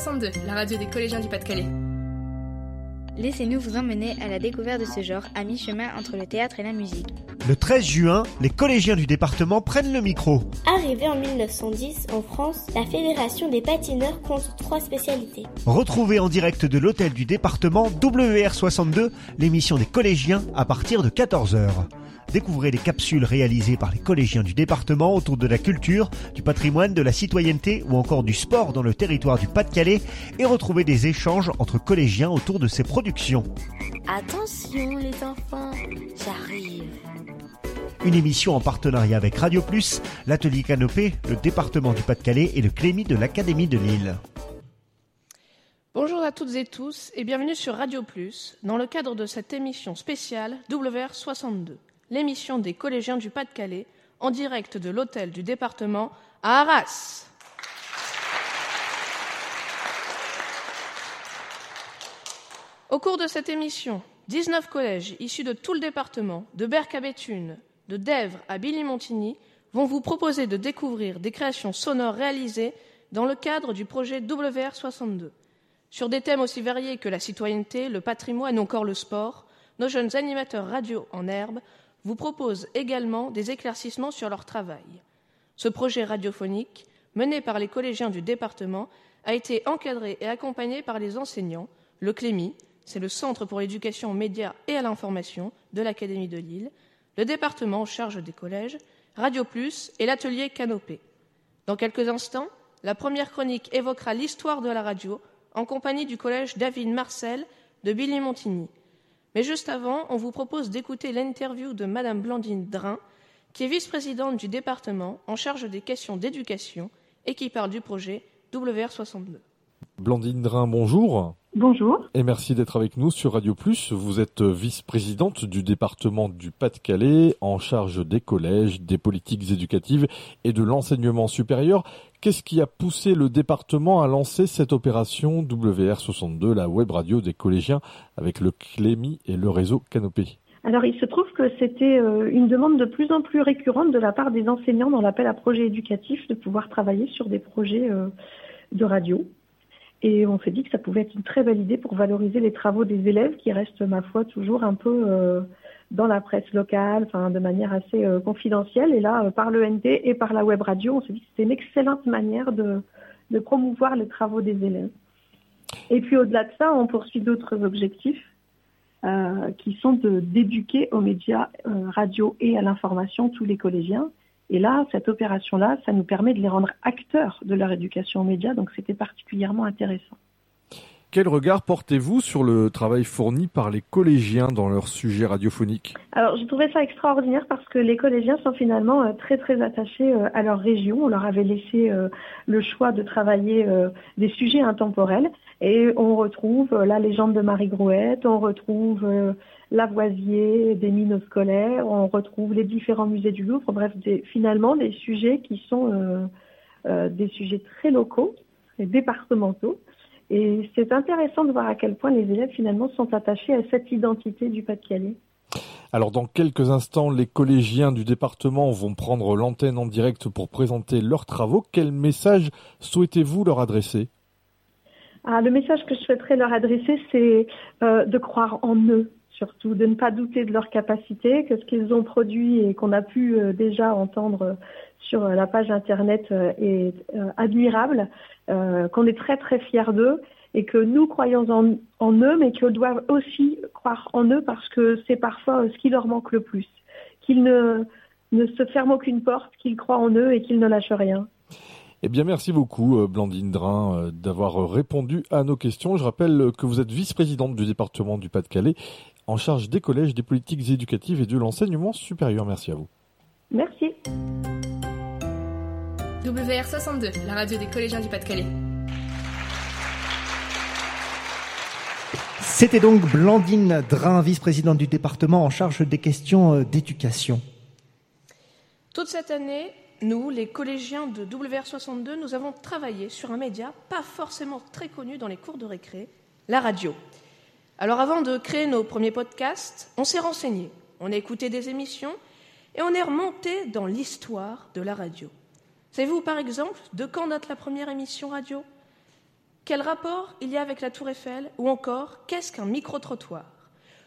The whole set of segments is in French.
WR62, la radio des collégiens du Pas-de-Calais. Laissez-nous vous emmener à la découverte de ce genre à mi-chemin entre le théâtre et la musique. Le 13 juin, les collégiens du département prennent le micro. Arrivée en 1910 en France, la Fédération des patineurs compte trois spécialités. Retrouvez en direct de l'hôtel du département WR62 l'émission des collégiens à partir de 14h. Découvrez les capsules réalisées par les collégiens du département autour de la culture, du patrimoine, de la citoyenneté ou encore du sport dans le territoire du Pas-de-Calais et retrouvez des échanges entre collégiens autour de ces productions. Attention les enfants, j'arrive. Une émission en partenariat avec Radio Plus, l'atelier Canopé, le département du Pas-de-Calais et le Clémy de l'Académie de Lille. Bonjour à toutes et tous et bienvenue sur Radio Plus dans le cadre de cette émission spéciale WR62 l'émission des collégiens du Pas-de-Calais, en direct de l'hôtel du département à Arras. Au cours de cette émission, 19 collèges issus de tout le département, de Berck à Béthune, de Dèvres à Billy-Montigny, vont vous proposer de découvrir des créations sonores réalisées dans le cadre du projet WR62. Sur des thèmes aussi variés que la citoyenneté, le patrimoine ou encore le sport, nos jeunes animateurs radio en herbe vous propose également des éclaircissements sur leur travail. Ce projet radiophonique, mené par les collégiens du département, a été encadré et accompagné par les enseignants, le CLEMI, c'est le Centre pour l'éducation aux médias et à l'information de l'Académie de Lille, le département en charge des collèges, Radio Plus et l'atelier Canopé. Dans quelques instants, la première chronique évoquera l'histoire de la radio en compagnie du collège David Marcel de Billy-Montigny. Mais juste avant, on vous propose d'écouter l'interview de Madame Blandine Drin, qui est vice-présidente du département en charge des questions d'éducation et qui parle du projet WR62. Blandine Drin, bonjour. Bonjour. Et merci d'être avec nous sur Radio Plus. Vous êtes vice-présidente du département du Pas-de-Calais en charge des collèges, des politiques éducatives et de l'enseignement supérieur. Qu'est-ce qui a poussé le département à lancer cette opération WR62, la web radio des collégiens avec le CLEMI et le réseau Canopé? Alors, il se trouve que c'était euh, une demande de plus en plus récurrente de la part des enseignants dans l'appel à projet éducatif de pouvoir travailler sur des projets euh, de radio. Et on s'est dit que ça pouvait être une très belle idée pour valoriser les travaux des élèves qui restent, ma foi, toujours un peu euh, dans la presse locale, enfin de manière assez euh, confidentielle. Et là, euh, par l'ENT et par la web radio, on s'est dit que c'était une excellente manière de, de promouvoir les travaux des élèves. Et puis au-delà de ça, on poursuit d'autres objectifs qui sont d'éduquer aux médias radio et à l'information tous les collégiens et là, cette opération-là, ça nous permet de les rendre acteurs de leur éducation aux médias, donc c'était particulièrement intéressant. Quel regard portez-vous sur le travail fourni par les collégiens dans leur sujet radiophonique Alors, je trouvais ça extraordinaire parce que les collégiens sont finalement euh, très très attachés euh, à leur région. On leur avait laissé euh, le choix de travailler des sujets intemporels et on retrouve la légende de Marie Grouette, on retrouve Lavoisier, des mines scolaires, on retrouve les différents musées du Louvre, bref, finalement des sujets qui sont euh, euh, des sujets très locaux, et départementaux. Et c'est intéressant de voir à quel point les élèves finalement sont attachés à cette identité du Pas-de-Calais. Alors dans quelques instants, les collégiens du département vont prendre l'antenne en direct pour présenter leurs travaux. Quel message souhaitez-vous leur adresser? Ah, Le message que je souhaiterais leur adresser, c'est euh, de croire en eux, surtout de ne pas douter de leur capacité, que ce qu'ils ont produit et qu'on a pu euh, déjà entendre euh, sur euh, la page internet est admirable, qu'on est très très fiers d'eux et que nous croyons en, eux, mais qu'ils doivent aussi croire en eux parce que c'est parfois ce qui leur manque le plus, qu'ils ne, ne se ferment aucune porte, qu'ils croient en eux et qu'ils ne lâchent rien. Eh bien, merci beaucoup, Blandine Drin, d'avoir répondu à nos questions. Je rappelle que vous êtes vice-présidente du département du Pas-de-Calais en charge des collèges, des politiques éducatives et de l'enseignement supérieur. Merci à vous. Merci. WR62, la radio des collégiens du Pas-de-Calais. C'était donc Blandine Drin, vice-présidente du département en charge des questions euh, d'éducation. Toute cette année, nous, les collégiens de WR62, nous avons travaillé sur un média pas forcément très connu dans les cours de récré, la radio. Alors avant de créer nos premiers podcasts, on s'est renseigné, on a écouté des émissions et on est remonté dans l'histoire de la radio. Savez-vous par exemple de quand date la première émission radio? Quel rapport il y a avec la Tour Eiffel Ou encore, qu'est-ce qu'un micro-trottoir?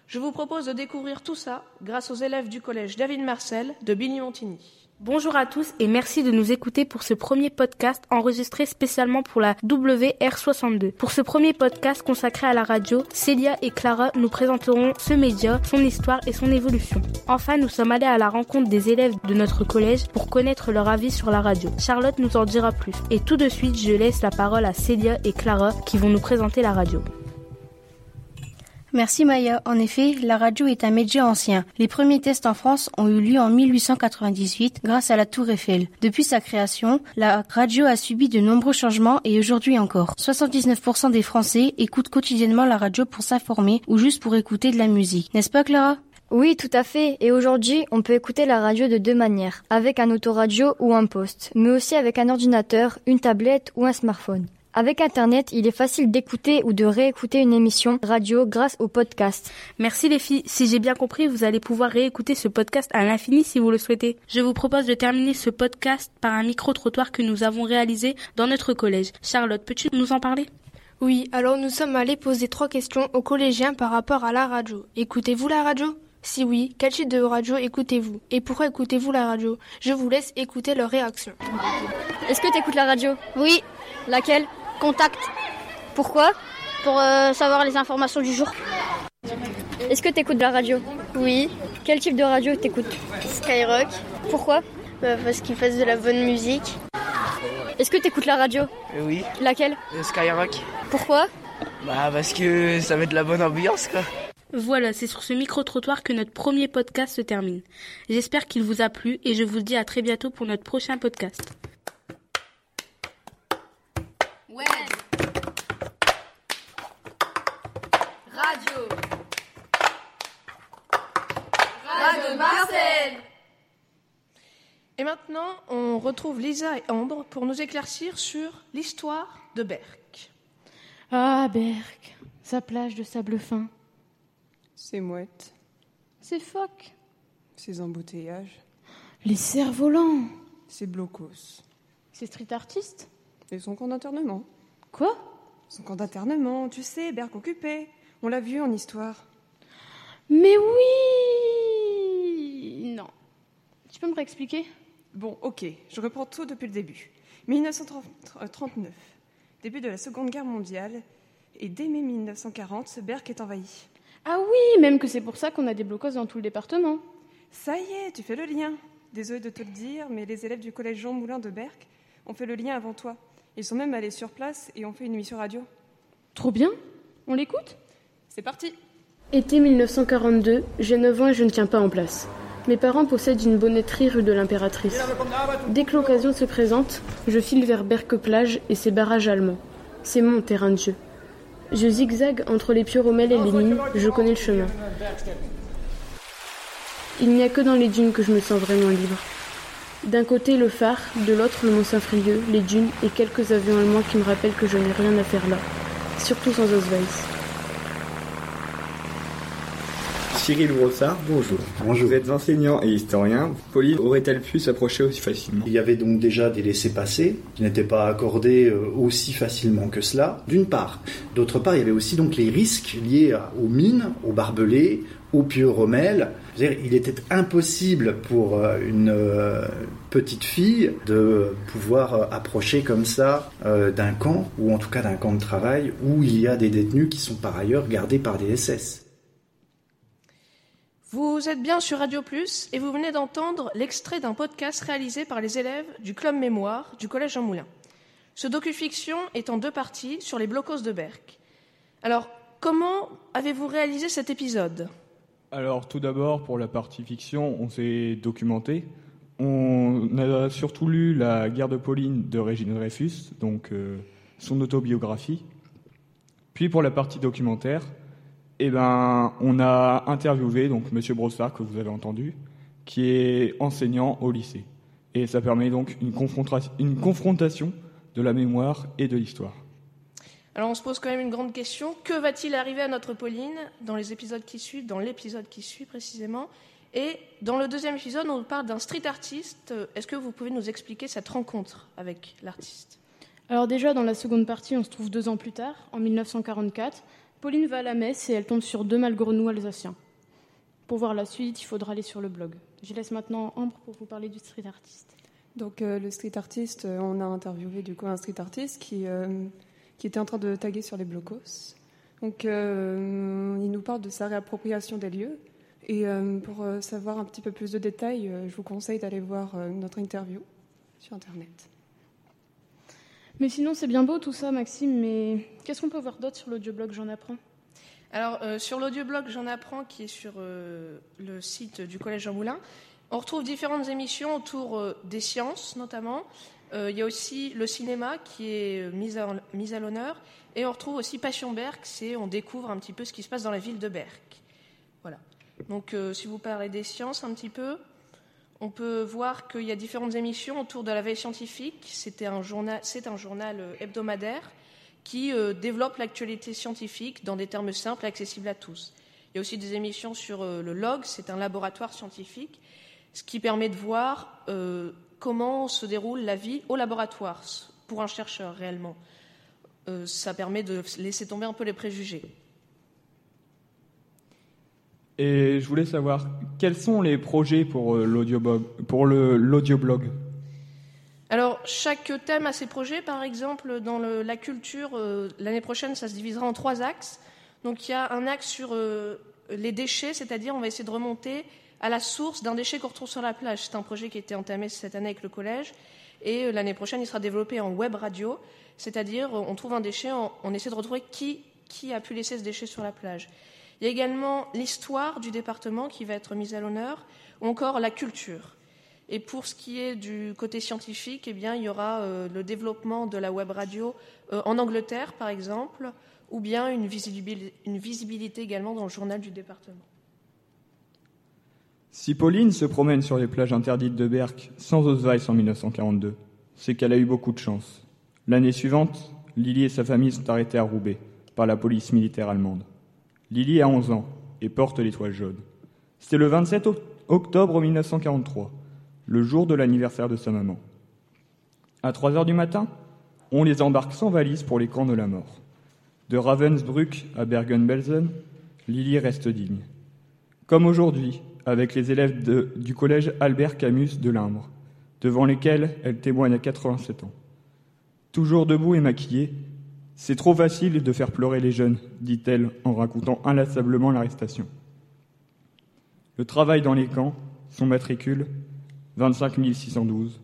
Je vous propose de découvrir tout ça grâce aux élèves du collège David Marcel de Billy-Montigny. Bonjour à tous et merci de nous écouter pour ce premier podcast enregistré spécialement pour la WR62. Pour ce premier podcast consacré à la radio, Célia et Clara nous présenteront ce média, son histoire et son évolution. Enfin, nous sommes allés à la rencontre des élèves de notre collège pour connaître leur avis sur la radio. Charlotte nous en dira plus. Et tout de suite, je laisse la parole à Célia et Clara qui vont nous présenter la radio. Merci Maya. En effet, la radio est un média ancien. Les premiers tests en France ont eu lieu en 1898 grâce à la Tour Eiffel. Depuis sa création, la radio a subi de nombreux changements et aujourd'hui encore. 79% des Français écoutent quotidiennement la radio pour s'informer ou juste pour écouter de la musique. N'est-ce pas Clara? Oui, tout à fait. Et aujourd'hui, on peut écouter la radio de deux manières, avec un autoradio ou un poste, mais aussi avec un ordinateur, une tablette ou un smartphone. Avec Internet, il est facile d'écouter ou de réécouter une émission radio grâce au podcast. Merci les filles. Si j'ai bien compris, vous allez pouvoir réécouter ce podcast à l'infini si vous le souhaitez. Je vous propose de terminer ce podcast par un micro-trottoir que nous avons réalisé dans notre collège. Charlotte, peux-tu nous en parler? Oui, alors nous sommes allés poser trois questions aux collégiens par rapport à la radio. Écoutez-vous la radio? Si oui, quel type de radio écoutez-vous? Et pourquoi écoutez-vous la radio? Je vous laisse écouter leurs réactions. Est-ce que tu écoutes la radio? Oui. Laquelle? Contact. Pourquoi? Pour euh, savoir les informations du jour. Est-ce que tu écoutes de la radio? Oui. Quel type de radio t'écoutes? Skyrock. Pourquoi? Bah, Parce qu'ils fassent de la bonne musique. Est-ce que tu écoutes la radio? Oui. Laquelle? Skyrock. Pourquoi? Bah parce que ça met de la bonne ambiance quoi. Voilà, c'est sur ce micro-trottoir que notre premier podcast se termine. J'espère qu'il vous a plu et je vous dis à très bientôt pour notre prochain podcast. Radio. Radio Marcel. Et maintenant, on retrouve Lisa et Ambre pour nous éclaircir sur l'histoire de Berck. Ah, Berck, sa plage de sable fin. Ses mouettes. Ses phoques. Ses embouteillages. Les cerfs-volants. Ses blocos. Ses street artistes. Et son camp d'internement. Quoi? Son camp d'internement, tu sais, Berck occupé. On l'a vu en histoire. Mais oui Non. Tu peux me réexpliquer? Bon, ok, je reprends tout depuis le début. 1939, début de la Seconde Guerre mondiale, et dès mai 1940, Berck est envahi. Ah oui, même que c'est pour ça qu'on a des blocos dans tout le département. Ça y est, tu fais le lien. Désolé de te le dire, mais les élèves du collège Jean Moulin de Berck ont fait le lien avant toi. Ils sont même allés sur place et ont fait une émission radio. Trop bien On l'écoute? C'est parti Été 1942, j'ai 9 ans et je ne tiens pas en place. Mes parents possèdent une bonnetterie rue de l'Impératrice. Dès que l'occasion se présente, je file vers Berck-Plage et ses barrages allemands. C'est mon terrain de jeu. Je zigzague entre les pieux-rommels et les mines, je connais le chemin. Il n'y a que dans les dunes que je me sens vraiment libre. D'un côté le phare, de l'autre le mont Saint-Frieux, les dunes et quelques avions allemands qui me rappellent que je n'ai rien à faire là, surtout sans Osweiss. Cyril Brossard, bonjour. Bonjour. Vous êtes enseignant et historien. Pauline aurait-elle pu s'approcher aussi facilement? Il y avait donc déjà des laissés-passer qui n'étaient pas accordés euh, aussi facilement que cela, d'une part. D'autre part, il y avait aussi donc les risques liés aux mines, aux barbelés, aux pieux rommels. Il était impossible pour euh, une euh, petite fille de pouvoir approcher comme ça d'un camp, ou en tout cas d'un camp de travail, où il y a des détenus qui sont par ailleurs gardés par des SS. Vous êtes bien sur Radio Plus et vous venez d'entendre l'extrait d'un podcast réalisé par les élèves du Club Mémoire du Collège Jean Moulin. Ce docu-fiction est en deux parties sur les blocos de Berck. Alors, comment avez-vous réalisé cet épisode? Alors, tout d'abord, pour la partie fiction, on s'est documenté. On a surtout lu La guerre de Pauline de Régine Dreyfus, donc euh, son autobiographie. Puis pour la partie documentaire, eh ben, on a interviewé donc Monsieur Brossard que vous avez entendu, qui est enseignant au lycée, et ça permet donc une, une confrontation de la mémoire et de l'histoire. Alors on se pose quand même une grande question que va-t-il arriver à notre Pauline dans les épisodes qui suivent, dans l'épisode qui suit précisément? Et dans le deuxième épisode, on parle d'un street artiste. Est-ce que vous pouvez nous expliquer cette rencontre avec l'artiste? Alors déjà, dans la seconde partie, on se trouve deux ans plus tard, en 1944. Pauline va à la messe et elle tombe sur deux malgournous alsaciens. Pour voir la suite, il faudra aller sur le blog. Je laisse maintenant Ambre pour vous parler du street artiste. Donc euh, le street artist, euh, on a interviewé du coup un street artist qui, euh, qui était en train de taguer sur les blocos. Donc il nous parle de sa réappropriation des lieux. Et pour savoir un petit peu plus de détails, je vous conseille d'aller voir notre interview sur Internet. Mais sinon, c'est bien beau tout ça, Maxime, mais qu'est-ce qu'on peut voir d'autre sur l'audioblog J'en apprends Alors, euh, sur l'audioblog J'en apprends, qui est sur euh, le site du Collège Jean Moulin, on retrouve différentes émissions autour euh, des sciences, notamment. il y a aussi le cinéma qui est mis à, mis à l'honneur. Et on retrouve aussi Passion Berck, c'est on découvre un petit peu ce qui se passe dans la ville de Berck. Voilà. Donc, si vous parlez des sciences un petit peu, on peut voir qu'il y a différentes émissions autour de la veille scientifique. C'est un journal, euh, hebdomadaire qui euh, développe l'actualité scientifique dans des termes simples et accessibles à tous. Il y a aussi des émissions sur euh, le log, c'est un laboratoire scientifique, ce qui permet de voir comment se déroule la vie au laboratoire pour un chercheur réellement. ça permet de laisser tomber un peu les préjugés. Et je voulais savoir, quels sont les projets pour euh, l'audioblog? Alors, chaque thème a ses projets. Par exemple, dans la culture, euh, l'année prochaine, ça se divisera en trois axes. Donc, il y a un axe sur euh, les déchets, c'est-à-dire on va essayer de remonter à la source d'un déchet qu'on retrouve sur la plage. C'est un projet qui a été entamé cette année avec le collège. Et l'année prochaine, il sera développé en web radio, c'est-à-dire on trouve un déchet, on, essaie de retrouver qui, qui a pu laisser ce déchet sur la plage. Il y a également l'histoire du département qui va être mise à l'honneur, ou encore la culture. Et pour ce qui est du côté scientifique, eh bien, il y aura euh, le développement de la web radio euh, en Angleterre, par exemple, ou bien une visibilité, également dans le journal du département. Si Pauline se promène sur les plages interdites de Berck sans Osweiss en 1942, c'est qu'elle a eu beaucoup de chance. L'année suivante, Lily et sa famille sont arrêtés à Roubaix par la police militaire allemande. Lily a 11 ans et porte l'étoile jaune. C'est le 27 octobre 1943, le jour de l'anniversaire de sa maman. À 3 heures du matin, on les embarque sans valise pour les camps de la mort. De Ravensbrück à Bergen-Belsen, Lily reste digne. Comme aujourd'hui, avec les élèves du collège Albert Camus de Limbre, devant lesquels elle témoigne à 87 ans. Toujours debout et maquillée, c'est trop facile de faire pleurer les jeunes, dit-elle en racontant inlassablement l'arrestation. Le travail dans les camps, son matricule, 25 612.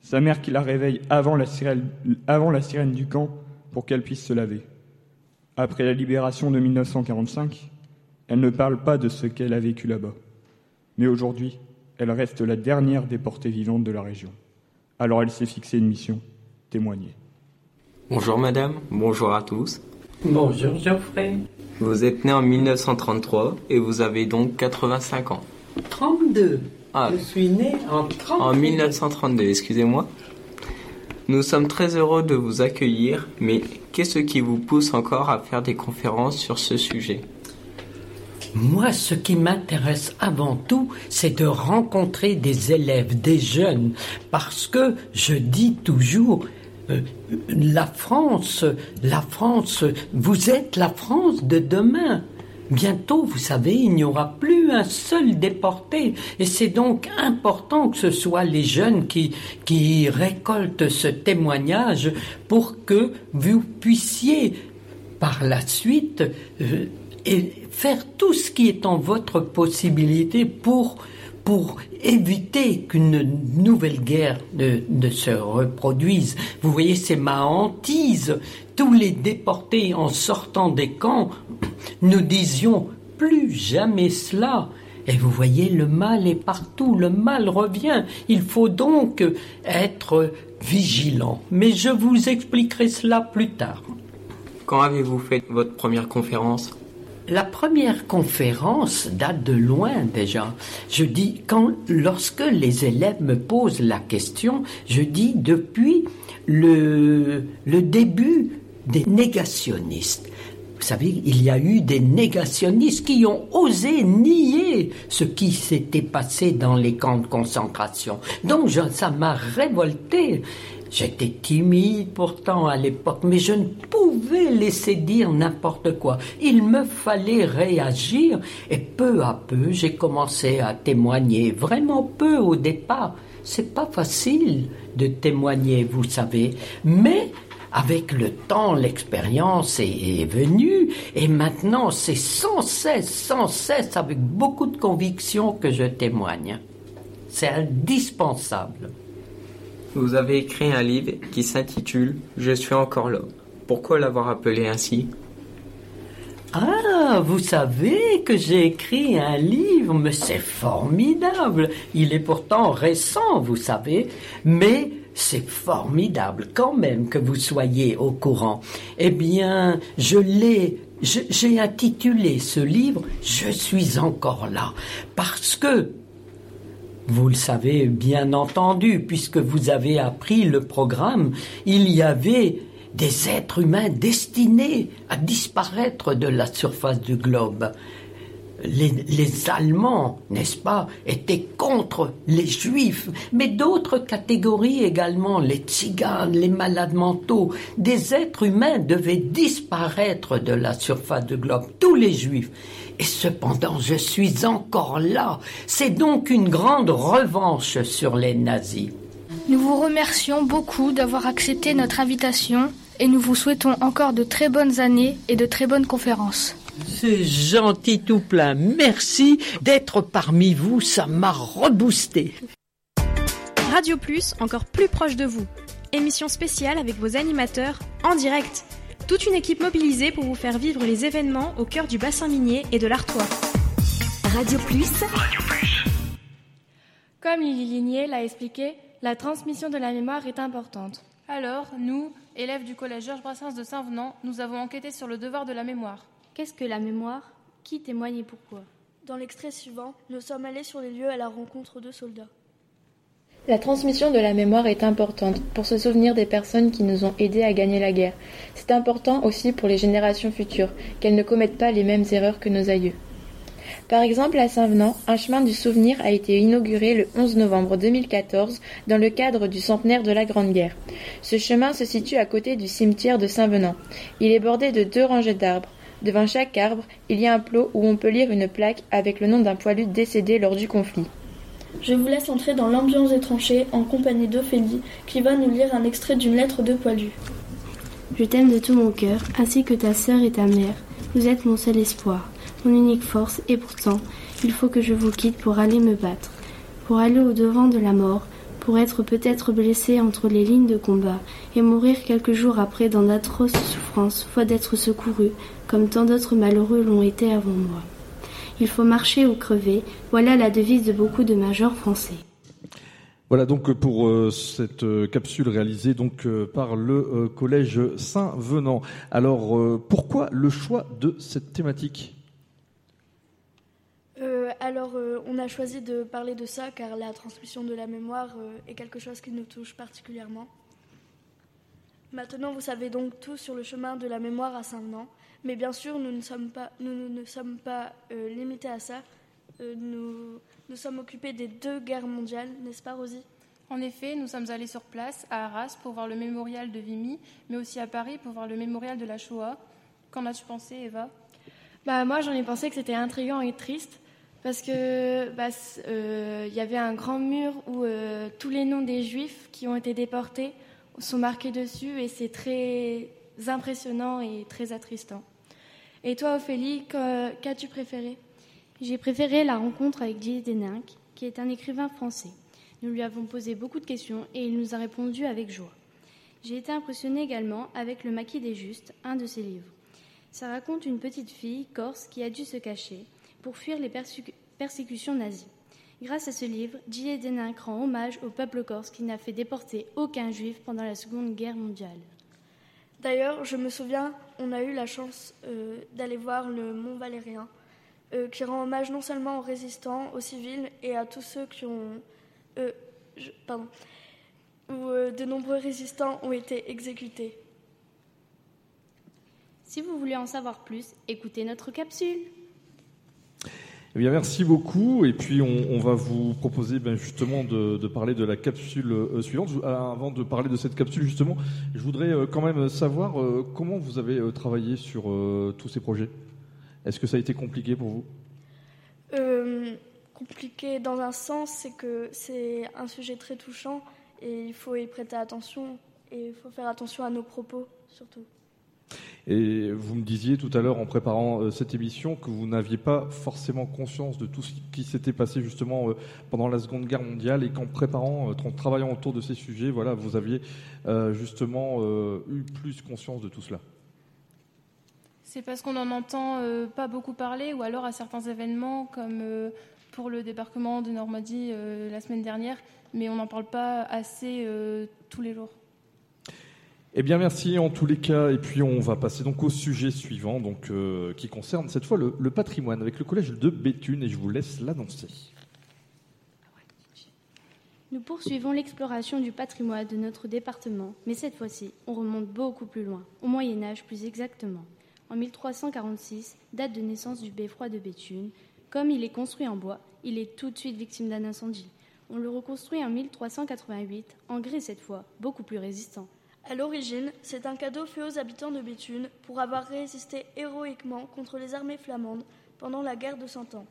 Sa mère qui la réveille avant la, sirène, avant la sirène du camp pour qu'elle puisse se laver. Après la libération de 1945, elle ne parle pas de ce qu'elle a vécu là-bas. Mais aujourd'hui, elle reste la dernière déportée vivante de la région. Alors elle s'est fixée une mission, témoigner. Bonjour madame, bonjour à tous. Bonjour Geoffrey. Vous êtes né en 1933 et vous avez donc 85 ans. 32. Ah. Je suis né en 32. En 1932, excusez-moi. Nous sommes très heureux de vous accueillir, mais qu'est-ce qui vous pousse encore à faire des conférences sur ce sujet? Moi, ce qui m'intéresse avant tout, c'est de rencontrer des élèves, des jeunes, parce que je dis toujours, euh, la France, la France, vous êtes la France de demain. Bientôt, vous savez, il n'y aura plus un seul déporté. Et c'est donc important que ce soit les jeunes qui, qui récoltent ce témoignage pour que vous puissiez, par la suite, euh, faire tout ce qui est en votre possibilité pour pour éviter qu'une nouvelle guerre ne, se reproduise. Vous voyez, c'est ma hantise. Tous les déportés en sortant des camps, nous disions plus jamais cela. Et vous voyez, le mal est partout, le mal revient. Il faut donc être vigilant. Mais je vous expliquerai cela plus tard. Quand avez-vous fait votre première conférence? La première conférence date de loin déjà. Je dis, quand, lorsque les élèves me posent la question, je dis depuis le, le début des négationnistes. Vous savez, il y a eu des négationnistes qui ont osé nier ce qui s'était passé dans les camps de concentration. Donc ça m'a révolté. J'étais timide pourtant à l'époque, mais je ne pouvais laisser dire n'importe quoi. Il me fallait réagir et peu à peu j'ai commencé à témoigner. Vraiment peu au départ. C'est pas facile de témoigner, vous savez, mais avec le temps, l'expérience est, venue et maintenant c'est sans cesse, sans cesse, avec beaucoup de conviction que je témoigne. C'est indispensable. Vous avez écrit un livre qui s'intitule Je suis encore là. Pourquoi l'avoir appelé ainsi? Ah, vous savez que j'ai écrit un livre, mais c'est formidable. Il est pourtant récent, vous savez, mais c'est formidable quand même que vous soyez au courant. Eh bien, je l'ai j'ai intitulé ce livre Je suis encore là parce que vous le savez bien entendu, puisque vous avez appris le programme, il y avait des êtres humains destinés à disparaître de la surface du globe. Les, Allemands, n'est-ce pas, étaient contre les Juifs, mais d'autres catégories également, les tziganes, les malades mentaux, des êtres humains devaient disparaître de la surface du globe, tous les Juifs. Et cependant, je suis encore là. C'est donc une grande revanche sur les nazis. Nous vous remercions beaucoup d'avoir accepté notre invitation et nous vous souhaitons encore de très bonnes années et de très bonnes conférences. C'est gentil tout plein. Merci d'être parmi vous, ça m'a reboosté. Radio Plus, encore plus proche de vous. Émission spéciale avec vos animateurs en direct. Toute une équipe mobilisée pour vous faire vivre les événements au cœur du bassin minier et de l'Artois. Radio Plus. Radio Plus. Comme Lily Ligné l'a expliqué, la transmission de la mémoire est importante. Alors, nous, élèves du collège Georges Brassens de Saint-Venant, nous avons enquêté sur le devoir de la mémoire. Qu'est-ce que la mémoire? Qui témoigne et pourquoi? Dans l'extrait suivant, nous sommes allés sur les lieux à la rencontre de soldats. La transmission de la mémoire est importante pour se souvenir des personnes qui nous ont aidés à gagner la guerre. C'est important aussi pour les générations futures, qu'elles ne commettent pas les mêmes erreurs que nos aïeux. Par exemple, à Saint-Venant, un chemin du souvenir a été inauguré le 11 novembre 2014 dans le cadre du centenaire de la Grande Guerre. Ce chemin se situe à côté du cimetière de Saint-Venant. Il est bordé de deux rangées d'arbres. Devant chaque arbre, il y a un plot où on peut lire une plaque avec le nom d'un poilu décédé lors du conflit. Je vous laisse entrer dans l'ambiance des tranchées en compagnie d'Ophélie, qui va nous lire un extrait d'une lettre de Poilu. Je t'aime de tout mon cœur, ainsi que ta sœur et ta mère. Vous êtes mon seul espoir, mon unique force, et pourtant, il faut que je vous quitte pour aller me battre, pour aller au-devant de la mort, pour être peut-être blessé entre les lignes de combat, et mourir quelques jours après dans d'atroces souffrances, fois d'être secouru, comme tant d'autres malheureux l'ont été avant moi. Il faut marcher ou crever. Voilà la devise de beaucoup de majors français. Voilà donc pour euh, cette euh, capsule réalisée donc euh, par le collège Saint-Venant. Alors pourquoi le choix de cette thématique? Alors, on a choisi de parler de ça car la transmission de la mémoire est quelque chose qui nous touche particulièrement. Maintenant, vous savez donc tout sur le chemin de la mémoire à Saint-Venant. Mais bien sûr, nous ne sommes pas, nous, ne sommes pas euh, limités à ça. Euh, nous nous sommes occupés des deux guerres mondiales, n'est-ce pas, Rosie? En effet, nous sommes allés sur place à Arras pour voir le mémorial de Vimy, mais aussi à Paris pour voir le mémorial de la Shoah. Qu'en as-tu pensé, Eva? Bah, Moi, j'en ai pensé que c'était intriguant et triste parce que bah, euh, y avait un grand mur où tous les noms des juifs qui ont été déportés sont marqués dessus et c'est très impressionnant et très attristant. Et toi, Ophélie, qu'as-tu préféré? J'ai préféré la rencontre avec Gilles Deninck, qui est un écrivain français. Nous lui avons posé beaucoup de questions et il nous a répondu avec joie. J'ai été impressionnée également avec Le Maquis des Justes, un de ses livres. Ça raconte une petite fille corse qui a dû se cacher pour fuir les persécutions nazies. Grâce à ce livre, Gilles Deninck rend hommage au peuple corse qui n'a fait déporter aucun juif pendant la Seconde Guerre mondiale. D'ailleurs, je me souviens, on a eu la chance euh, d'aller voir le Mont Valérien, euh, qui rend hommage non seulement aux résistants, aux civils et à tous ceux qui ont. Euh, pardon. Où de nombreux résistants ont été exécutés. Si vous voulez en savoir plus, écoutez notre capsule. Eh bien, merci beaucoup. Et puis, on, va vous proposer ben, justement de, parler de la capsule euh, suivante. Euh, avant de parler de cette capsule, justement, je voudrais euh, quand même savoir euh, comment vous avez travaillé sur tous ces projets? Est-ce que ça a été compliqué pour vous? Compliqué dans un sens, c'est que c'est un sujet très touchant et il faut y prêter attention et il faut faire attention à nos propos surtout. Et vous me disiez tout à l'heure en préparant euh, cette émission que vous n'aviez pas forcément conscience de tout ce qui s'était passé justement euh, pendant la Seconde Guerre mondiale et qu'en préparant, euh, en travaillant autour de ces sujets, voilà, vous aviez justement eu plus conscience de tout cela. C'est parce qu'on n'en entend pas beaucoup parler ou alors à certains événements comme pour le débarquement de Normandie la semaine dernière, mais on n'en parle pas assez tous les jours. Eh bien, merci en tous les cas. Et puis, on va passer donc au sujet suivant, donc euh, qui concerne cette fois le, le patrimoine avec le collège de Béthune. Et je vous laisse l'annoncer. Nous poursuivons l'exploration du patrimoine de notre département, mais cette fois-ci, on remonte beaucoup plus loin, au Moyen Âge plus exactement. En 1346, date de naissance du beffroi de Béthune. Comme il est construit en bois, il est tout de suite victime d'un incendie. On le reconstruit en 1388, en grès cette fois, beaucoup plus résistant. À l'origine, c'est un cadeau fait aux habitants de Béthune pour avoir résisté héroïquement contre les armées flamandes pendant la guerre de Cent Ans.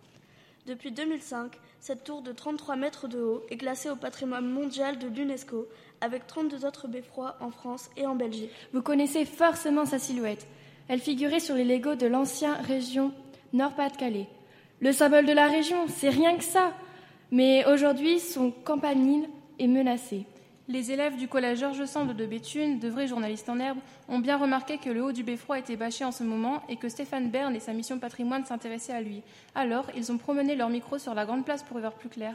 Depuis 2005, cette tour de 33 mètres de haut est classée au patrimoine mondial de l'UNESCO avec 32 autres beffrois en France et en Belgique. Vous connaissez forcément sa silhouette. Elle figurait sur les Legos de l'ancienne région Nord-Pas-de-Calais. Le symbole de la région, c'est rien que ça. Mais aujourd'hui, son campanile est menacé. Les élèves du collège Georges Sand de Béthune, de vrais journalistes en herbe, ont bien remarqué que le haut du beffroi était bâché en ce moment et que Stéphane Bern et sa mission patrimoine s'intéressaient à lui. Alors, ils ont promené leur micro sur la grande place pour y voir plus clair.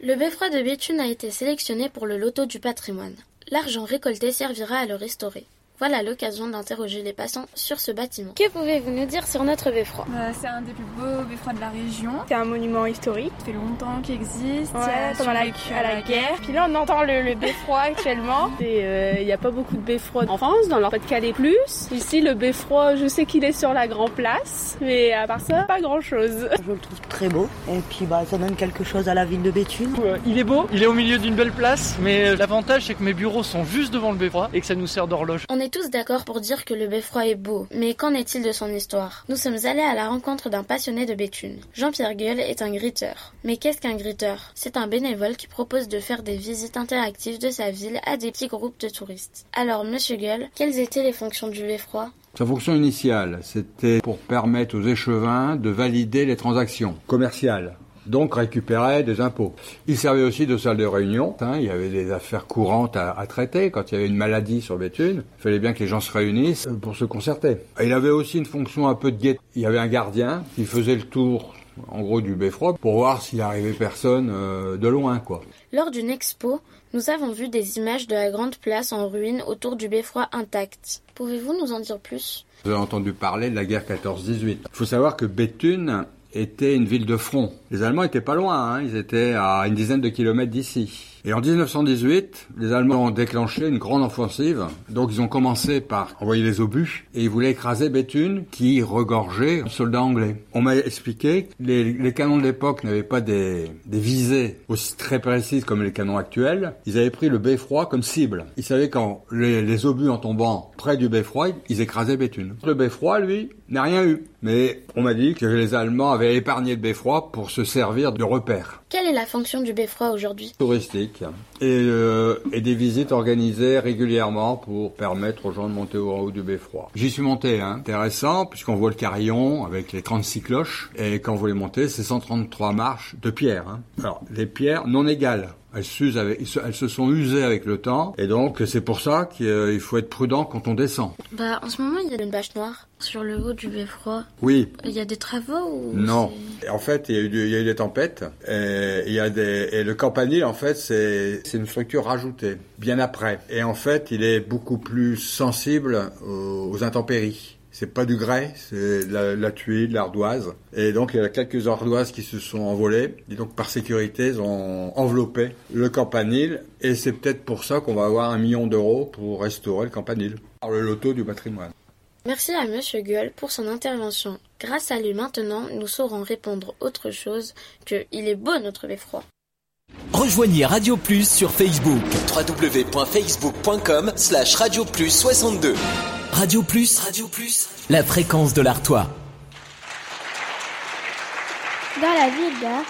Le beffroi de Béthune a été sélectionné pour le loto du patrimoine. L'argent récolté servira à le restaurer. Voilà l'occasion d'interroger les passants sur ce bâtiment. Que pouvez-vous nous dire sur notre beffroi? Euh, c'est un des plus beaux beffrois de la région. C'est un monument historique. Ça fait longtemps qu'il existe. Ouais, pendant la, à la guerre. Puis là, on entend le, le beffroi actuellement. Il n'y a pas beaucoup de beffrois en France, dans le Pas-de-Calais plus. Ici, le beffroi, je sais qu'il est sur la Grand Place, mais à part ça, pas grand-chose. Je le trouve très beau. Et puis, bah, ça donne quelque chose à la ville de Béthune. Euh, il est beau, il est au milieu d'une belle place, mais euh, l'avantage, c'est que mes bureaux sont juste devant le beffroi et que ça nous sert d'horloge. On est tous d'accord pour dire que le beffroi est beau, mais qu'en est-il de son histoire? Nous sommes allés à la rencontre d'un passionné de Béthune. Jean-Pierre Gueule est un gritteur. Mais qu'est-ce qu'un gritteur? C'est un bénévole qui propose de faire des visites interactives de sa ville à des petits groupes de touristes. Alors, monsieur Gueule, quelles étaient les fonctions du beffroi? Sa fonction initiale, c'était pour permettre aux échevins de valider les transactions commerciales donc récupérer des impôts. Il servait aussi de salle de réunion. Hein, il y avait des affaires courantes à, à, traiter. Quand il y avait une maladie sur Béthune, il fallait bien que les gens se réunissent pour se concerter. Il avait aussi une fonction un peu de guette. Il y avait un gardien qui faisait le tour, en gros, du beffroi pour voir s'il arrivait personne euh, de loin, quoi. Lors d'une expo, nous avons vu des images de la grande place en ruine autour du beffroi intact. Pouvez-vous nous en dire plus? Vous avez entendu parler de la guerre 14-18. Il faut savoir que Béthune était une ville de front. Les Allemands étaient pas loin, hein, ils étaient à une dizaine de kilomètres d'ici. Et en 1918, les Allemands ont déclenché une grande offensive. Donc ils ont commencé par envoyer les obus et ils voulaient écraser Béthune qui regorgeait de soldats anglais. On m'a expliqué que les, les canons de l'époque n'avaient pas des, des visées aussi très précises comme les canons actuels. Ils avaient pris le beffroi comme cible. Ils savaient quand les, les obus en tombant près du beffroi, ils écrasaient Béthune. Le beffroi, lui, n'a rien eu. Mais on m'a dit que les Allemands avaient épargné le beffroi pour se servir de repère. Quelle est la fonction du beffroi aujourd'hui? Touristique. Et, euh, et, des visites organisées régulièrement pour permettre aux gens de monter au haut du beffroi. J'y suis monté, hein. intéressant, puisqu'on voit le carillon avec les 36 cloches. Et quand vous les montez, c'est 133 marches de pierre. Hein. Alors, des pierres non égales. Elles, s'usent avec, elles se sont usées avec le temps, et donc c'est pour ça qu'il faut être prudent quand on descend. Bah, en ce moment, il y a une bâche noire sur le haut du beffroi. Oui. Il y a des travaux ou Non. En fait, il y, a eu, il y a eu des tempêtes, et, il y a des, et le campanile, en fait, c'est une structure rajoutée, bien après. Et en fait, il est beaucoup plus sensible aux, aux intempéries. C'est pas du grès, c'est de la, la tuile, de l'ardoise. Et donc, il y a quelques ardoises qui se sont envolées. Et donc, par sécurité, ils ont enveloppé le campanile. Et c'est peut-être pour ça qu'on va avoir un million d'euros pour restaurer le campanile. Par le loto du patrimoine. Merci à Monsieur Gueule pour son intervention. Grâce à lui maintenant, nous saurons répondre autre chose que il est beau notre beffroi. Rejoignez Radio Plus sur Facebook. www.facebook.com slash Radio Plus 62. Radio Plus, la fréquence de l'Artois. Dans la ville d'Arc,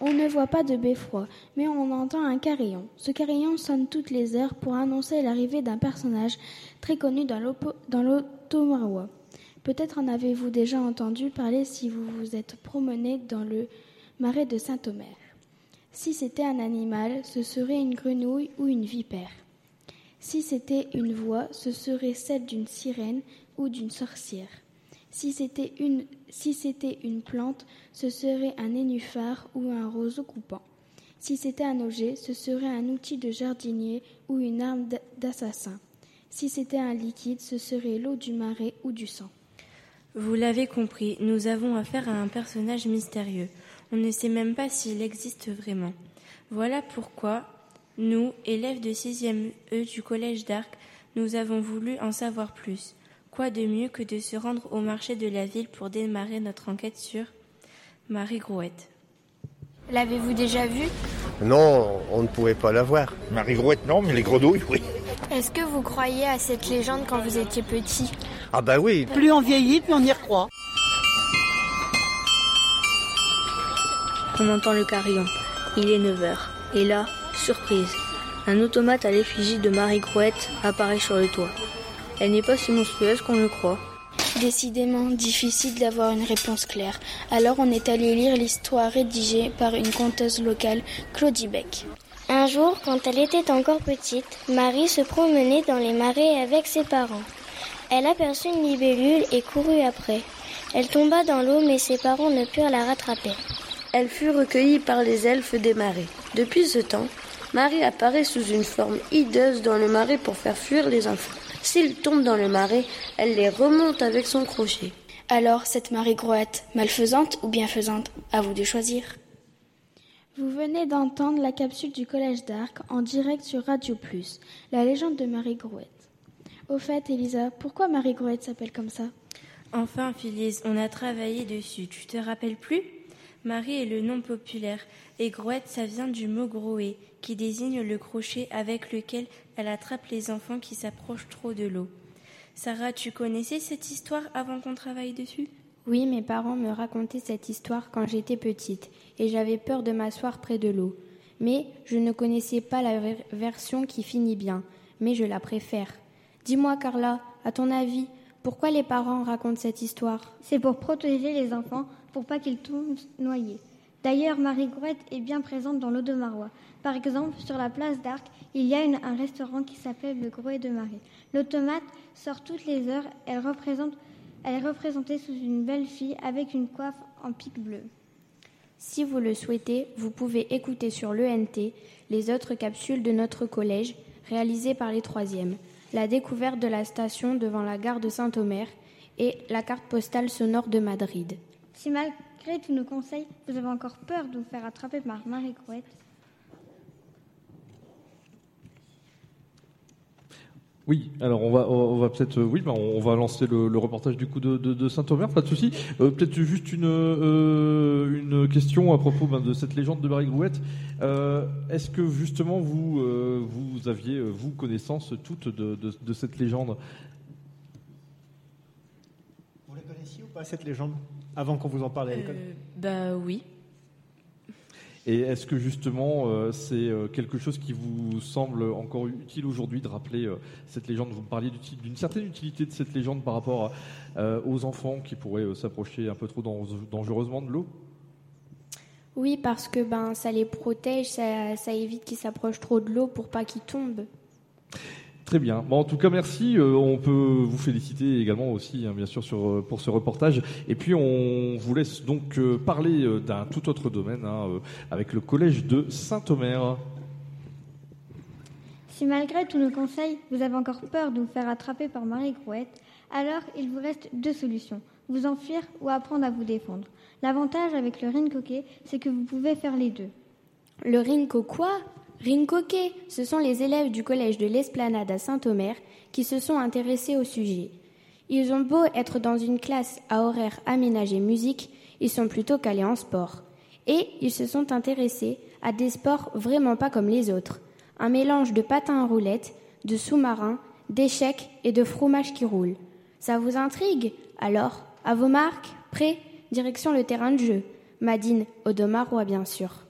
on ne voit pas de beffroi, mais on entend un carillon. Ce carillon sonne toutes les heures pour annoncer l'arrivée d'un personnage très connu dans l'automarois. Peut-être en avez-vous déjà entendu parler si vous vous êtes promené dans le marais de Saint-Omer. Si c'était un animal, ce serait une grenouille ou une vipère. Si c'était une voix, ce serait celle d'une sirène ou d'une sorcière. Si c'était une, plante, ce serait un nénuphar ou un roseau coupant. Si c'était un objet, ce serait un outil de jardinier ou une arme d'assassin. Si c'était un liquide, ce serait l'eau du marais ou du sang. Vous l'avez compris, nous avons affaire à un personnage mystérieux. On ne sait même pas s'il existe vraiment. Voilà pourquoi nous, élèves de 6e E du Collège d'Arc, nous avons voulu en savoir plus. Quoi de mieux que de se rendre au marché de la ville pour démarrer notre enquête sur Marie Grouette L'avez-vous déjà vue? Non, on ne pouvait pas la voir. Marie Grouette, non, mais les grenouilles, oui. Est-ce que vous croyez à cette légende quand vous étiez petit? Ah bah oui. Plus on vieillit, plus on y recroit. On entend le carillon. Il est 9h. Et là, surprise, un automate à l'effigie de Marie Grouette apparaît sur le toit. Elle n'est pas si monstrueuse qu'on le croit. Décidément difficile d'avoir une réponse claire. Alors on est allé lire l'histoire rédigée par une conteuse locale, Claudie Beck. Un jour, quand elle était encore petite, Marie se promenait dans les marais avec ses parents. Elle aperçut une libellule et courut après. Elle tomba dans l'eau mais ses parents ne purent la rattraper. Elle fut recueillie par les elfes des marais. Depuis ce temps, Marie apparaît sous une forme hideuse dans le marais pour faire fuir les enfants. S'ils tombent dans le marais, elle les remonte avec son crochet. Alors, cette Marie Grouette, malfaisante ou bienfaisante À vous de choisir. Vous venez d'entendre la capsule du Collège d'Arc en direct sur Radio Plus, la légende de Marie Grouette. Au fait, Elisa, pourquoi Marie Grouette s'appelle comme ça? Enfin, Phyllis, on a travaillé dessus. Tu te rappelles plus? Marie est le nom populaire et Grouette, ça vient du mot grouer, qui désigne le crochet avec lequel elle attrape les enfants qui s'approchent trop de l'eau. Sarah, tu connaissais cette histoire avant qu'on travaille dessus? Oui, mes parents me racontaient cette histoire quand j'étais petite et j'avais peur de m'asseoir près de l'eau. Mais je ne connaissais pas la version qui finit bien, mais je la préfère. Dis-moi, Carla, à ton avis, pourquoi les parents racontent cette histoire? C'est pour protéger les enfants, pour pas qu'ils tombent noyés. D'ailleurs, Marie Grouette est bien présente dans l'eau de Marois. Par exemple, sur la place d'Arc, il y a un restaurant qui s'appelle le Grouet de Marie. L'automate sort toutes les heures. Elle, représente, elle est représentée sous une belle fille avec une coiffe en pique bleu. Si vous le souhaitez, vous pouvez écouter sur l'ENT les autres capsules de notre collège réalisées par les troisièmes. La découverte de la station devant la gare de Saint-Omer et la carte postale sonore de Madrid. Si malgré tous nos conseils, vous avez encore peur de vous faire attraper par Marie Grouette, Oui, alors on va, on va peut-être, oui, ben on va lancer le, le, reportage du coup de, de, de Saint-Omer, pas de souci. Euh, peut-être juste une, euh, une question à propos ben, de cette légende de Marie Grouette. Euh, Est-ce que justement vous, euh, vous aviez vous connaissance toute de, de, de cette légende? Vous la connaissiez ou pas cette légende avant qu'on vous en parle à l'école? Bah oui. Et est-ce que justement euh, c'est euh, quelque chose qui vous semble encore utile aujourd'hui de rappeler euh, cette légende? Vous me parliez d'une certaine utilité de cette légende par rapport aux enfants qui pourraient s'approcher un peu trop dangereusement de l'eau? Oui, parce que ben ça les protège, ça, ça évite qu'ils s'approchent trop de l'eau pour pas qu'ils tombent. Très bien. Bon, en tout cas, merci. Euh, on peut vous féliciter également aussi, hein, bien sûr, sur, euh, pour ce reportage. Et puis, on vous laisse donc euh, parler euh, d'un tout autre domaine hein, avec le collège de Saint-Omer. Si malgré tous nos conseils, vous avez encore peur de vous faire attraper par Marie Grouette, alors il vous reste deux solutions. Vous enfuir ou apprendre à vous défendre. L'avantage avec le rincoquet, c'est que vous pouvez faire les deux. Le rinco quoi? Rincoquet, ce sont les élèves du collège de l'Esplanade à Saint-Omer qui se sont intéressés au sujet. Ils ont beau être dans une classe à horaire aménagé musique, ils sont plutôt calés en sport. Et ils se sont intéressés à des sports vraiment pas comme les autres. Un mélange de patins à roulettes, de sous-marins, d'échecs et de fromage qui roule. Ça vous intrigue? Alors, à vos marques, prêts, direction le terrain de jeu. Madine Odomarois, bien sûr.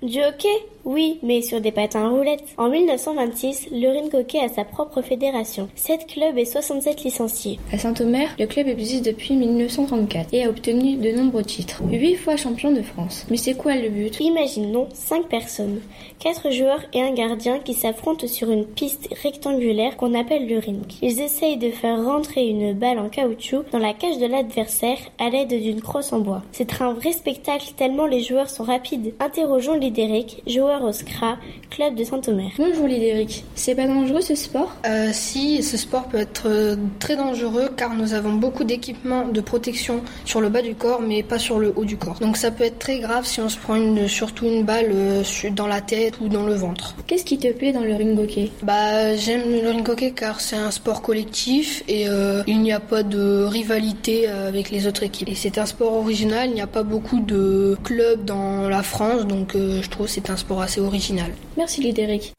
Du hockey Oui, mais sur des patins à roulettes. En 1926, le Rhin Hockey a sa propre fédération. 7 clubs et 67 licenciés. À Saint-Omer, le club existe depuis 1934 et a obtenu de nombreux titres. 8 fois champion de France. Mais c'est quoi le but? Imaginons 5 personnes. 4 joueurs et un gardien qui s'affrontent sur une piste rectangulaire qu'on appelle le ring. Ils essayent de faire rentrer une balle en caoutchouc dans la cage de l'adversaire à l'aide d'une crosse en bois. C'est un vrai spectacle tellement les joueurs sont rapides. Interrogeons Lidéric, joueur au SCRA, club de Saint-Omer. Bonjour Lidéric, c'est pas dangereux ce sport? Euh, Si, ce sport peut être euh, très dangereux car nous avons beaucoup d'équipements de protection sur le bas du corps mais pas sur le haut du corps. Donc ça peut être très grave si on se prend une, surtout une balle euh, dans la tête ou dans le ventre. Qu'est-ce qui te plaît dans le ring hockey? Bah j'aime le ring hockey car c'est un sport collectif et euh, il n'y a pas de rivalité avec les autres équipes. Et c'est un sport original, il n'y a pas beaucoup de clubs dans la France donc euh, je trouve que c'est un sport assez original. Merci Lidéric.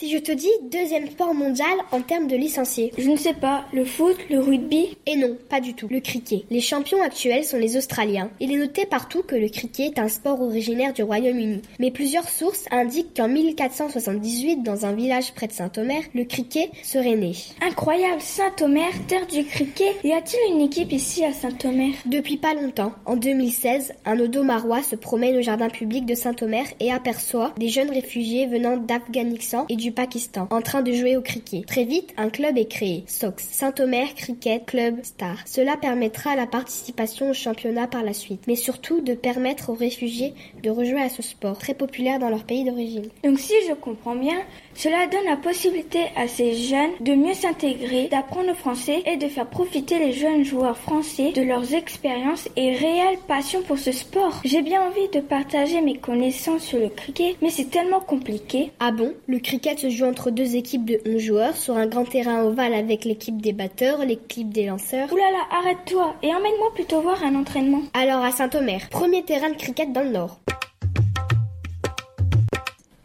Si je te dis deuxième sport mondial en termes de licenciés. Je ne sais pas, le foot, le rugby Et non, pas du tout, le cricket. Les champions actuels sont les Australiens. Il est noté partout que le cricket est un sport originaire du Royaume-Uni. Mais plusieurs sources indiquent qu'en 1478, dans un village près de Saint-Omer, le cricket serait né. Incroyable, Saint-Omer, terre du cricket. Y a-t-il une équipe ici à Saint-Omer? Depuis pas longtemps, en 2016, un odomarois se promène au jardin public de Saint-Omer et aperçoit des jeunes réfugiés venant d'Afghanistan et du Pakistan en train de jouer au cricket. Très vite, un club est créé, Sox, Saint-Omer Cricket Club Star. Cela permettra la participation au championnat par la suite, mais surtout de permettre aux réfugiés de rejouer à ce sport, très populaire dans leur pays d'origine. Donc si je comprends bien, cela donne la possibilité à ces jeunes de mieux s'intégrer, d'apprendre le français et de faire profiter les jeunes joueurs français de leurs expériences et réelle passion pour ce sport. J'ai bien envie de partager mes connaissances sur le cricket, mais c'est tellement compliqué. Ah bon? Le cricket se joue entre deux équipes de 11 joueurs sur un grand terrain ovale avec l'équipe des batteurs, l'équipe des lanceurs. Oulala, arrête-toi et emmène-moi plutôt voir un entraînement. Alors à Saint-Omer, premier terrain de cricket dans le nord.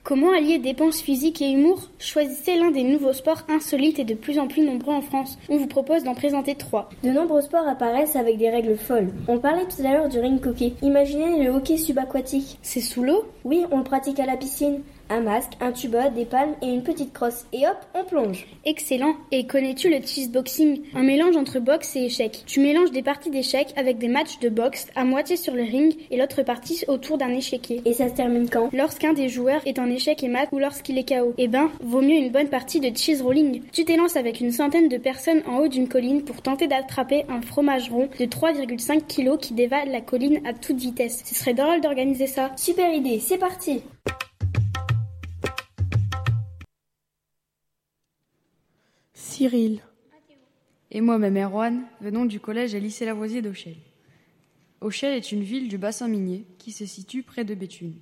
Comment allier dépenses physiques et humour? Choisissez l'un des nouveaux sports insolites et de plus en plus nombreux en France. On vous propose d'en présenter trois. De nombreux sports apparaissent avec des règles folles. On parlait tout à l'heure du ring hockey. Imaginez le hockey subaquatique. C'est sous l'eau? Oui, on le pratique à la piscine. Un masque, un tuba, des palmes et une petite crosse. Et hop, on plonge. Excellent. Et connais-tu le cheeseboxing Un mélange entre boxe et échec. Tu mélanges des parties d'échecs avec des matchs de boxe à moitié sur le ring et l'autre partie autour d'un échiquier. Et ça se termine quand? Lorsqu'un des joueurs est en échec et mat ou lorsqu'il est KO. Eh ben, vaut mieux une bonne partie de cheese rolling. Tu t'élances avec une centaine de personnes en haut d'une colline pour tenter d'attraper un fromage rond de 3,5 kg qui dévale la colline à toute vitesse. Ce serait drôle d'organiser ça. Super idée, c'est parti Cyril. Et moi-même Erwan venons du collège et lycée Lavoisier d'Auchel. Auchel est une ville du bassin minier qui se situe près de Béthune.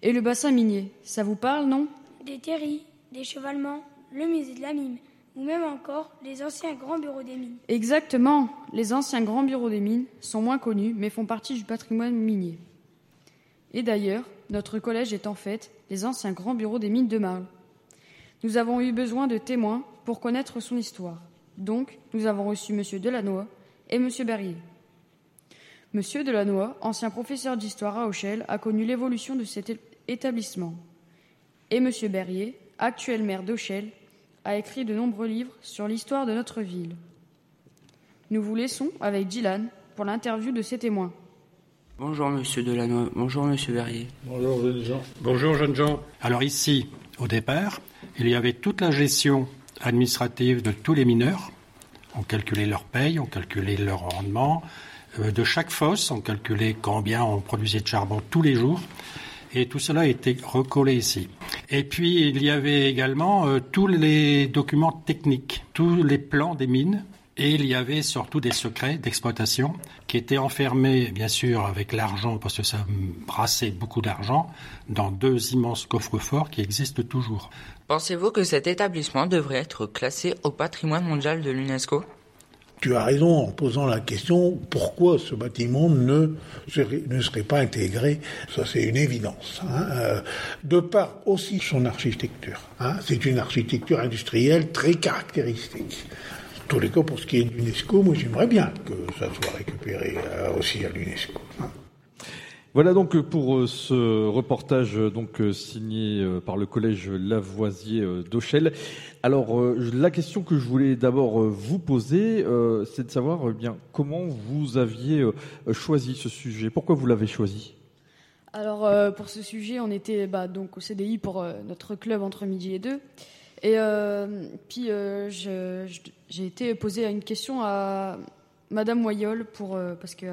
Et le bassin minier, ça vous parle, non? Des terris, des chevalements, le musée de la mine, ou même encore les anciens grands bureaux des mines. Exactement. Les anciens grands bureaux des mines sont moins connus, mais font partie du patrimoine minier. Et d'ailleurs, notre collège est en fait les anciens grands bureaux des mines de Marle. Nous avons eu besoin de témoins pour connaître son histoire. Donc, nous avons reçu M. Delannoy et M. Berrier. M. Delannoy, ancien professeur d'histoire à Auchel, a connu l'évolution de cet établissement. Et M. Berrier, actuel maire d'Auchel, a écrit de nombreux livres sur l'histoire de notre ville. Nous vous laissons avec Dylan pour l'interview de ces témoins. Bonjour Monsieur Delannoy, bonjour Monsieur Berrier. Bonjour jeunes gens. Bonjour jeunes gens. Alors ici, au départ, il y avait toute la gestion administrative de tous les mineurs. On calculait leur paye, on calculait leur rendement. Euh, de chaque fosse, on calculait combien on produisait de charbon tous les jours. Et tout cela était recollé ici. Et puis, il y avait également euh, tous les documents techniques, tous les plans des mines Et il y avait surtout des secrets d'exploitation qui étaient enfermés, bien sûr, avec l'argent, parce que ça brassait beaucoup d'argent, dans deux immenses coffres-forts qui existent toujours. Pensez-vous que cet établissement devrait être classé au patrimoine mondial de l'UNESCO? Tu as raison en posant la question pourquoi ce bâtiment ne serait, ne serait pas intégré? Ça, c'est une évidence. Hein. Euh, de par aussi son architecture. Hein. C'est une architecture industrielle très caractéristique. En tous les cas, pour ce qui est de l'UNESCO, moi j'aimerais bien que ça soit récupéré euh, aussi à l'UNESCO. Voilà donc pour euh, ce reportage euh, donc signé par le collège Lavoisier d'Auchel. Alors la question que je voulais d'abord vous poser, c'est de savoir eh bien comment vous aviez choisi ce sujet. Pourquoi vous l'avez choisi? Alors pour ce sujet, on était bah, donc au CDI pour notre club entre midi et deux. Et puis j'ai été posé une question à Madame Moyol pour parce que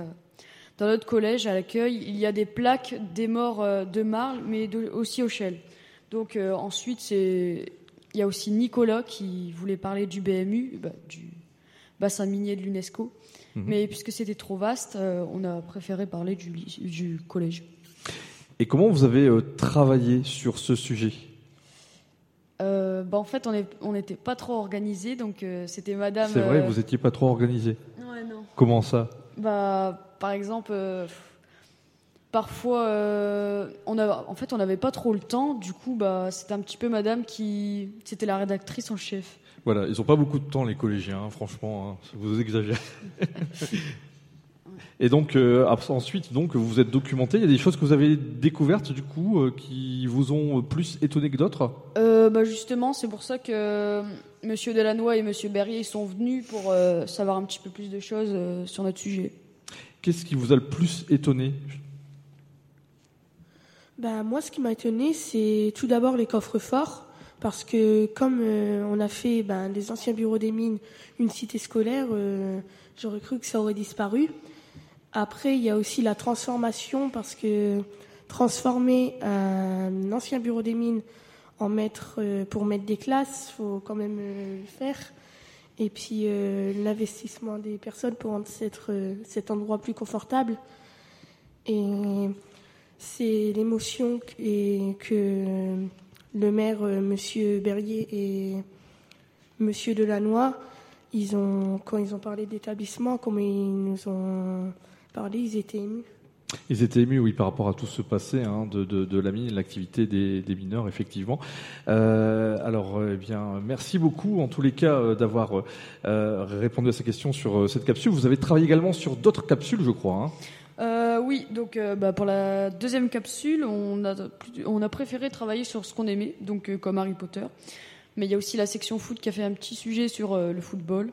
dans notre collège, à l'accueil, il y a des plaques des morts euh, de Marle, mais aussi au Shell. Donc euh, ensuite, c'est il y a aussi Nicolas qui voulait parler du BMU, bah, du bassin minier de l'UNESCO. Mhm. Mais puisque c'était trop vaste, euh, on a préféré parler du, du, collège. Et comment vous avez travaillé sur ce sujet? Bah, En fait, on n'était pas trop organisé, donc c'était Madame. C'est vrai, vous n'étiez pas trop organisé. Ouais, non. Comment ça? Bah par exemple, euh, parfois, euh, on a, en fait, on n'avait pas trop le temps. Du coup, bah, c'était un petit peu Madame qui, c'était la rédactrice en chef. Voilà, ils n'ont pas beaucoup de temps les collégiens, hein, franchement. Hein, vous exagérez. Et donc euh, ensuite, donc vous vous êtes documenté. Il y a des choses que vous avez découvertes du coup qui vous ont plus étonné que d'autres? bah justement, c'est pour ça que Monsieur Delannoy et Monsieur Berrier sont venus pour savoir un petit peu plus de choses sur notre sujet. Qu'est-ce qui vous a le plus étonné? Ben, Moi, ce qui m'a étonné, c'est tout d'abord les coffres forts. Parce que comme euh, on a fait ben, les anciens bureaux des mines une cité scolaire, euh, j'aurais cru que ça aurait disparu. Après, il y a aussi la transformation, parce que transformer un ancien bureau des mines en mettre, euh, pour mettre des classes, faut quand même le faire et puis euh, l'investissement des personnes pour rendre euh, cet endroit plus confortable. Et c'est l'émotion que, que le maire, euh, Monsieur Berrier et Monsieur Delannoy, ils ont, quand ils ont parlé d'établissement, comme ils nous ont parlé, ils étaient émus. Ils étaient émus, oui, par rapport à tout ce passé hein, de, de, de, la mine, l'activité des, des, mineurs, effectivement. Euh, alors, eh bien, merci beaucoup, en tous les cas, euh, d'avoir euh, répondu à ces questions sur euh, cette capsule. Vous avez travaillé également sur d'autres capsules, je crois. Hein. Euh, oui, donc bah, pour la deuxième capsule, on a, on a préféré travailler sur ce qu'on aimait, donc comme Harry Potter. Mais il y a aussi la section foot qui a fait un petit sujet sur le football.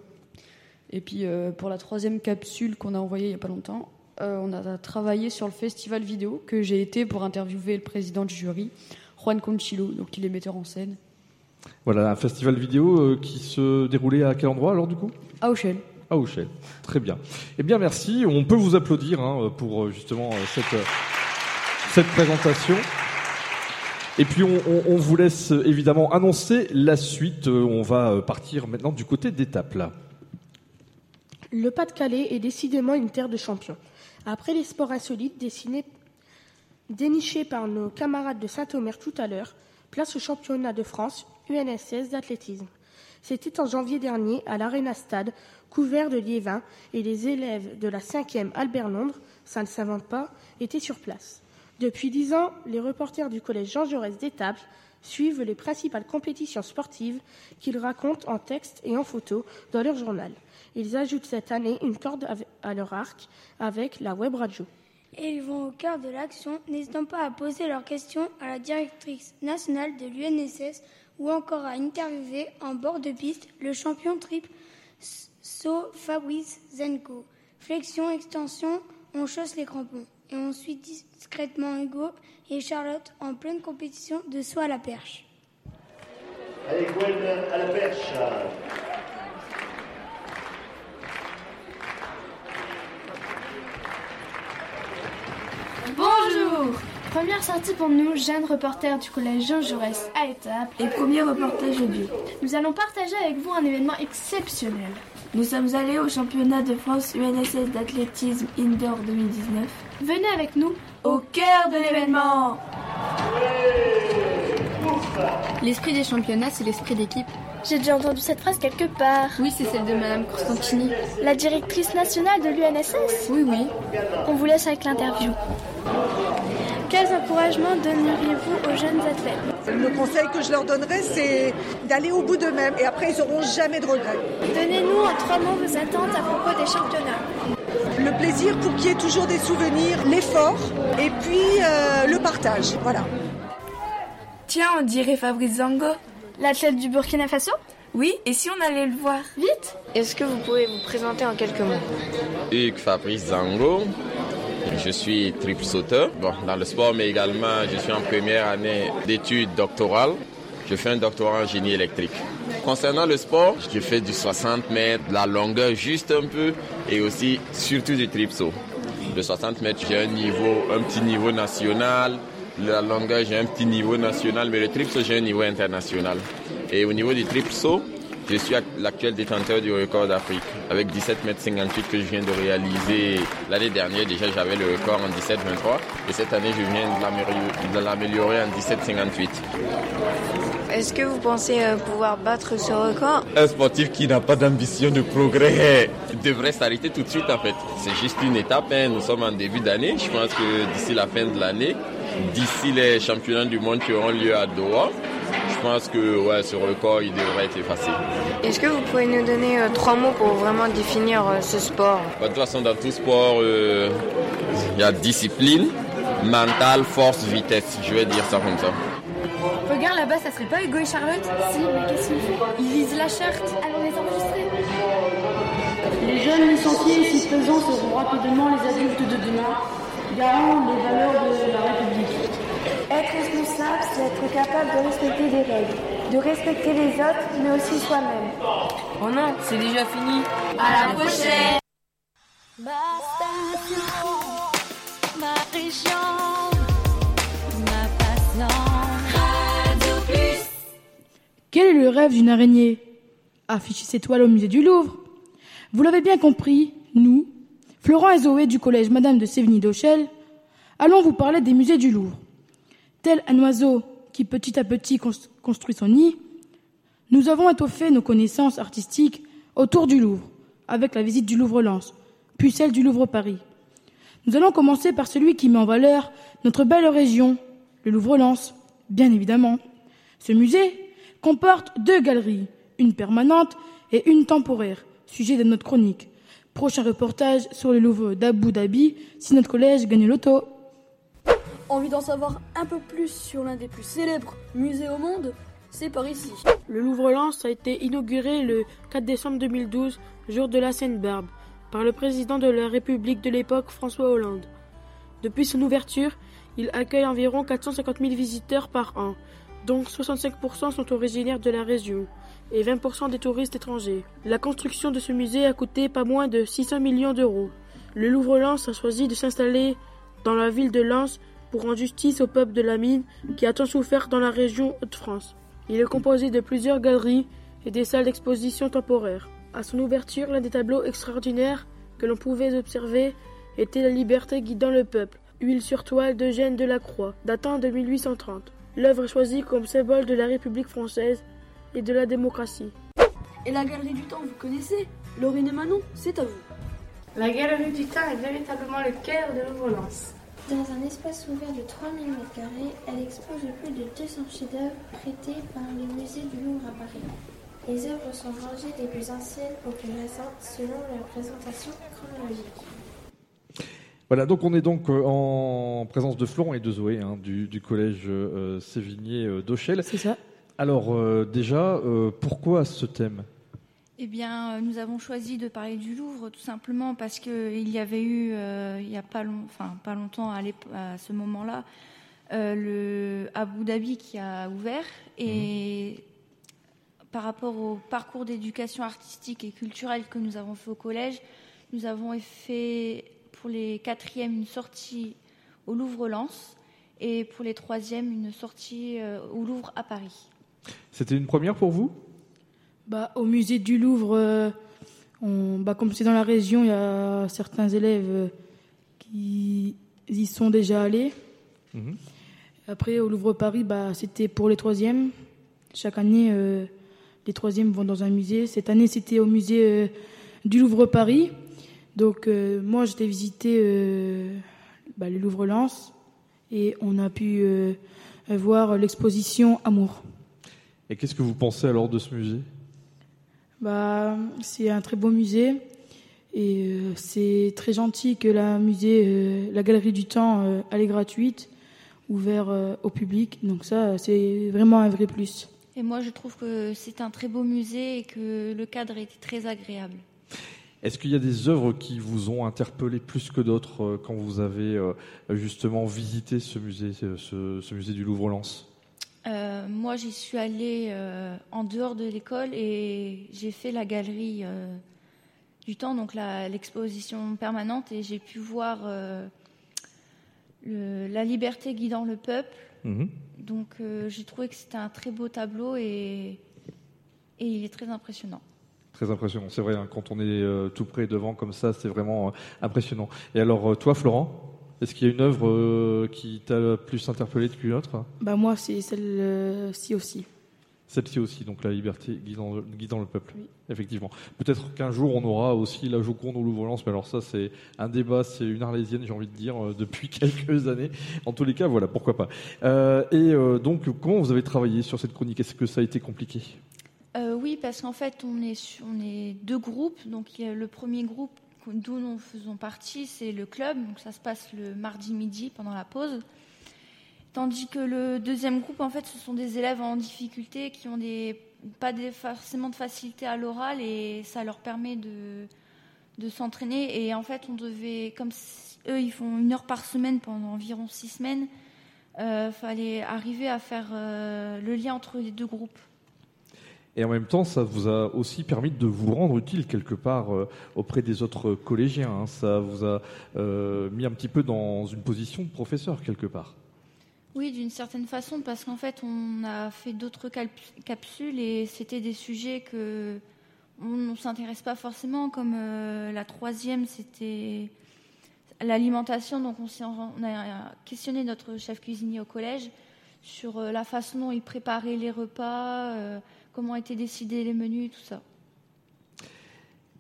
Et puis pour la troisième capsule qu'on a envoyée il n'y a pas longtemps, euh, on a travaillé sur le festival vidéo que j'ai été pour interviewer le président du jury, Juan Conchilo, donc il est metteur en scène. Voilà, un festival vidéo euh, qui se déroulait à quel endroit alors du coup? À Auchel. À Auchel, très bien. Eh bien merci, on peut vous applaudir hein, pour euh, justement cette, cette présentation. Et puis on, on, vous laisse évidemment annoncer la suite. On va partir maintenant du côté d'étape là. Le Pas-de-Calais est décidément une terre de champions. Après les sports insolites dénichés par nos camarades de Saint-Omer tout à l'heure, place au championnat de France UNSS d'athlétisme. C'était en janvier dernier à l'Arena Stade, couvert de liévins, et les élèves de la 5e Albert Londres, ça ne s'invente pas, étaient sur place. Depuis dix ans, les reporters du collège Jean Jaurès d'Étaples suivent les principales compétitions sportives qu'ils racontent en texte et en photo dans leur journal. Ils ajoutent cette année une corde à leur arc avec la web radio. Et ils vont au cœur de l'action, n'hésitant pas à poser leurs questions à la directrice nationale de l'UNSS ou encore à interviewer en bord de piste le champion triple So Fabrice Zenko. Flexion, extension, on chausse les crampons. Et on suit discrètement Hugo et Charlotte en pleine compétition de saut à la perche. Allez, Gwen, à la perche. Première sortie pour nous, jeune reporter du collège Jean Jaurès à Étaples. Et premier reportage audio. Nous allons partager avec vous un événement exceptionnel. Nous sommes allés au championnat de France UNSS d'athlétisme indoor 2019. Venez avec nous au cœur de l'événement. L'esprit des championnats, c'est l'esprit d'équipe. J'ai déjà entendu cette phrase quelque part. Oui, c'est celle de Madame Constantini. La directrice nationale de l'UNSS Oui, oui. On vous laisse avec l'interview. Quels encouragements donneriez-vous aux jeunes athlètes Le conseil que je leur donnerais, c'est d'aller au bout d'eux-mêmes et après, ils n'auront jamais de regrets. Donnez-nous en trois mots vos attentes à propos des championnats. Le plaisir pour qu'il y ait toujours des souvenirs, l'effort et puis euh, le partage. Voilà. Tiens, on dirait Fabrice Zango. L'athlète du Burkina Faso Oui, et si on allait le voir? Vite Est-ce que vous pouvez vous présenter en quelques mots? Hugues Fabrice Zango. Je suis triple sauteur bon, dans le sport, mais également je suis en première année d'études doctorales. Je fais un doctorat en génie électrique. Concernant le sport, je fais du 60 mètres, la longueur juste un peu, et aussi surtout du triple saut. Le 60 mètres, j'ai un niveau, un petit niveau national, la longueur, j'ai un petit niveau national, mais le triple saut, j'ai un niveau international. Et au niveau du triple saut, je suis l'actuel détenteur du record d'Afrique avec 17 mètres 58 que je viens de réaliser l'année dernière. Déjà, j'avais le record en 17 23 et cette année, je viens de l'améliorer en 17 58. Est-ce que vous pensez euh, pouvoir battre ce record? Un sportif qui n'a pas d'ambition de progrès devrait s'arrêter tout de suite en fait. C'est juste une étape, hein. nous sommes en début d'année. Je pense que d'ici la fin de l'année, d'ici les championnats du monde qui auront lieu à Doha, je pense que ouais, ce record il devrait être effacé. Est-ce que vous pouvez nous donner euh, trois mots pour vraiment définir euh, ce sport? Bah, De toute façon, dans tout sport, euh, il y a discipline, mental, force, vitesse. Je vais dire ça comme ça. Regarde là-bas, ça serait pas Hugo et Charlotte? Si, mais qu'est-ce qu'ils font Ils lisent la charte. Allons les enregistrer. Les jeunes licenciés ici présents seront rapidement les adultes de demain, garants des valeurs de la République. Être responsable, c'est être capable de respecter des règles, de respecter les autres, mais aussi soi-même. Oh non, c'est déjà fini. À la prochaine. Ma station, ma région, ma passion. Radio Plus. Quel est le rêve d'une araignée? Afficher ses toiles au musée du Louvre. Vous l'avez bien compris, nous, Florent et Zoé du collège Madame de Sévigny d'Auchel, allons vous parler des musées du Louvre. Tel un oiseau qui petit à petit construit son nid, nous avons étoffé nos connaissances artistiques autour du Louvre, avec la visite du Louvre-Lens, puis celle du Louvre-Paris. Nous allons commencer par celui qui met en valeur notre belle région, le Louvre-Lens, bien évidemment. Ce musée comporte deux galeries, une permanente et une temporaire, sujet de notre chronique. Prochain reportage sur le Louvre d'Abu Dhabi si notre collège gagne l'auto. Envie d'en savoir un peu plus sur l'un des plus célèbres musées au monde? C'est par ici. Le Louvre-Lens a été inauguré le 4 décembre 2012, jour de la Seine-Barbe, par le président de la République de l'époque, François Hollande. Depuis son ouverture, il accueille environ 450 000 visiteurs par an, dont 65% sont originaires de la région et 20% des touristes étrangers. La construction de ce musée a coûté pas moins de 600 millions d'euros. Le Louvre-Lens a choisi de s'installer dans la ville de Lens pour rendre justice au peuple de la mine qui a tant souffert dans la région Hauts-de-France. Il est composé de plusieurs galeries et des salles d'exposition temporaires. À son ouverture, l'un des tableaux extraordinaires que l'on pouvait observer était La liberté guidant le peuple, huile sur toile d'Eugène Delacroix, datant de 1830. L'œuvre est choisie comme symbole de la République française et de la démocratie. Et la Galerie du Temps, vous connaissez Laurine et Manon, c'est à vous. La Galerie du Temps est véritablement le cœur de Louvre-Lens. Dans un espace ouvert de 3000 m2, elle expose plus de 200 chefs-d'œuvre prêtés par le musée du Louvre à Paris. Les œuvres sont rangées des plus anciennes aux plus récentes selon leur présentation chronologique. Voilà, donc on est donc euh, en présence de Florent et de Zoé hein, du, du, collège euh, Sévigné euh, d'Auchel. C'est ça. Alors euh, déjà, euh, pourquoi ce thème? Eh bien, nous avons choisi de parler du Louvre tout simplement parce qu'il y avait eu, euh, il n'y a pas, long, enfin, pas longtemps à, à ce moment-là, le Abu Dhabi qui a ouvert et mmh. par rapport au parcours d'éducation artistique et culturelle que nous avons fait au collège, nous avons fait pour les quatrièmes une sortie au Louvre-Lens et pour les troisièmes une sortie au Louvre à Paris. C'était une première pour vous? Bah, Au musée du Louvre, euh, On, bah, comme c'est dans la région, il y a certains élèves qui y sont déjà allés. Mhm. Après, au Louvre Paris, bah, c'était pour les troisièmes. Chaque année, les troisièmes vont dans un musée. Cette année, c'était au musée du Louvre Paris. Donc, moi, j'étais visiter bah, le Louvre-Lens et on a pu voir l'exposition Amour. Et qu'est-ce que vous pensez alors de ce musée? Bah, C'est un très beau musée et euh, c'est très gentil que la musée, euh, la galerie du temps, euh, elle est gratuite, ouverte au public. Donc ça, c'est vraiment un vrai plus. Et moi, je trouve que c'est un très beau musée et que le cadre était très agréable. Est-ce qu'il y a des œuvres qui vous ont interpellé plus que d'autres quand vous avez justement visité ce musée, ce musée du Louvre-Lens? Euh, moi, j'y suis allée euh, en dehors de l'école et j'ai fait la galerie euh, du temps, donc l'exposition permanente, et j'ai pu voir la liberté guidant le peuple. Mhm. Donc, j'ai trouvé que c'était un très beau tableau et, et, il est très impressionnant. Très impressionnant, c'est vrai, hein, quand on est tout près devant comme ça, c'est vraiment impressionnant. Et alors, toi, Florent? Est-ce qu'il y a une œuvre euh, qui t'a plus interpellé qu'une autre? Bah moi, c'est celle-ci aussi. Celle-ci aussi, donc la liberté guidant, guidant le peuple. Effectivement. Peut-être qu'un jour on aura aussi la Joconde ou l'Ouvre-Lance, mais alors ça c'est un débat, c'est une arlésienne, j'ai envie de dire, euh, depuis quelques années. En tous les cas, voilà, pourquoi pas. Euh, et donc, comment vous avez travaillé sur cette chronique? Est-ce que ça a été compliqué? Oui, parce qu'en fait, on est, on est deux groupes. Donc, le premier groupe d'où nous faisons partie, c'est le club. Donc ça se passe le mardi midi pendant la pause. Tandis que le deuxième groupe, en fait, ce sont des élèves en difficulté qui ont des, pas forcément de facilité à l'oral et ça leur permet de, s'entraîner. Et en fait, on devait, comme eux, ils font une heure par semaine pendant environ six semaines, il euh, fallait arriver à faire euh, le lien entre les deux groupes. Et en même temps, ça vous a aussi permis de vous rendre utile quelque part euh, auprès des autres collégiens. Hein. Ça vous a euh, mis un petit peu dans une position de professeur quelque part. Oui, d'une certaine façon, parce qu'en fait, on a fait d'autres capsules et c'était des sujets que on ne s'intéresse pas forcément, comme euh, la troisième, c'était l'alimentation. Donc, on, on, a questionné notre chef cuisinier au collège sur la façon dont il préparait les repas comment étaient décidés les menus, tout ça.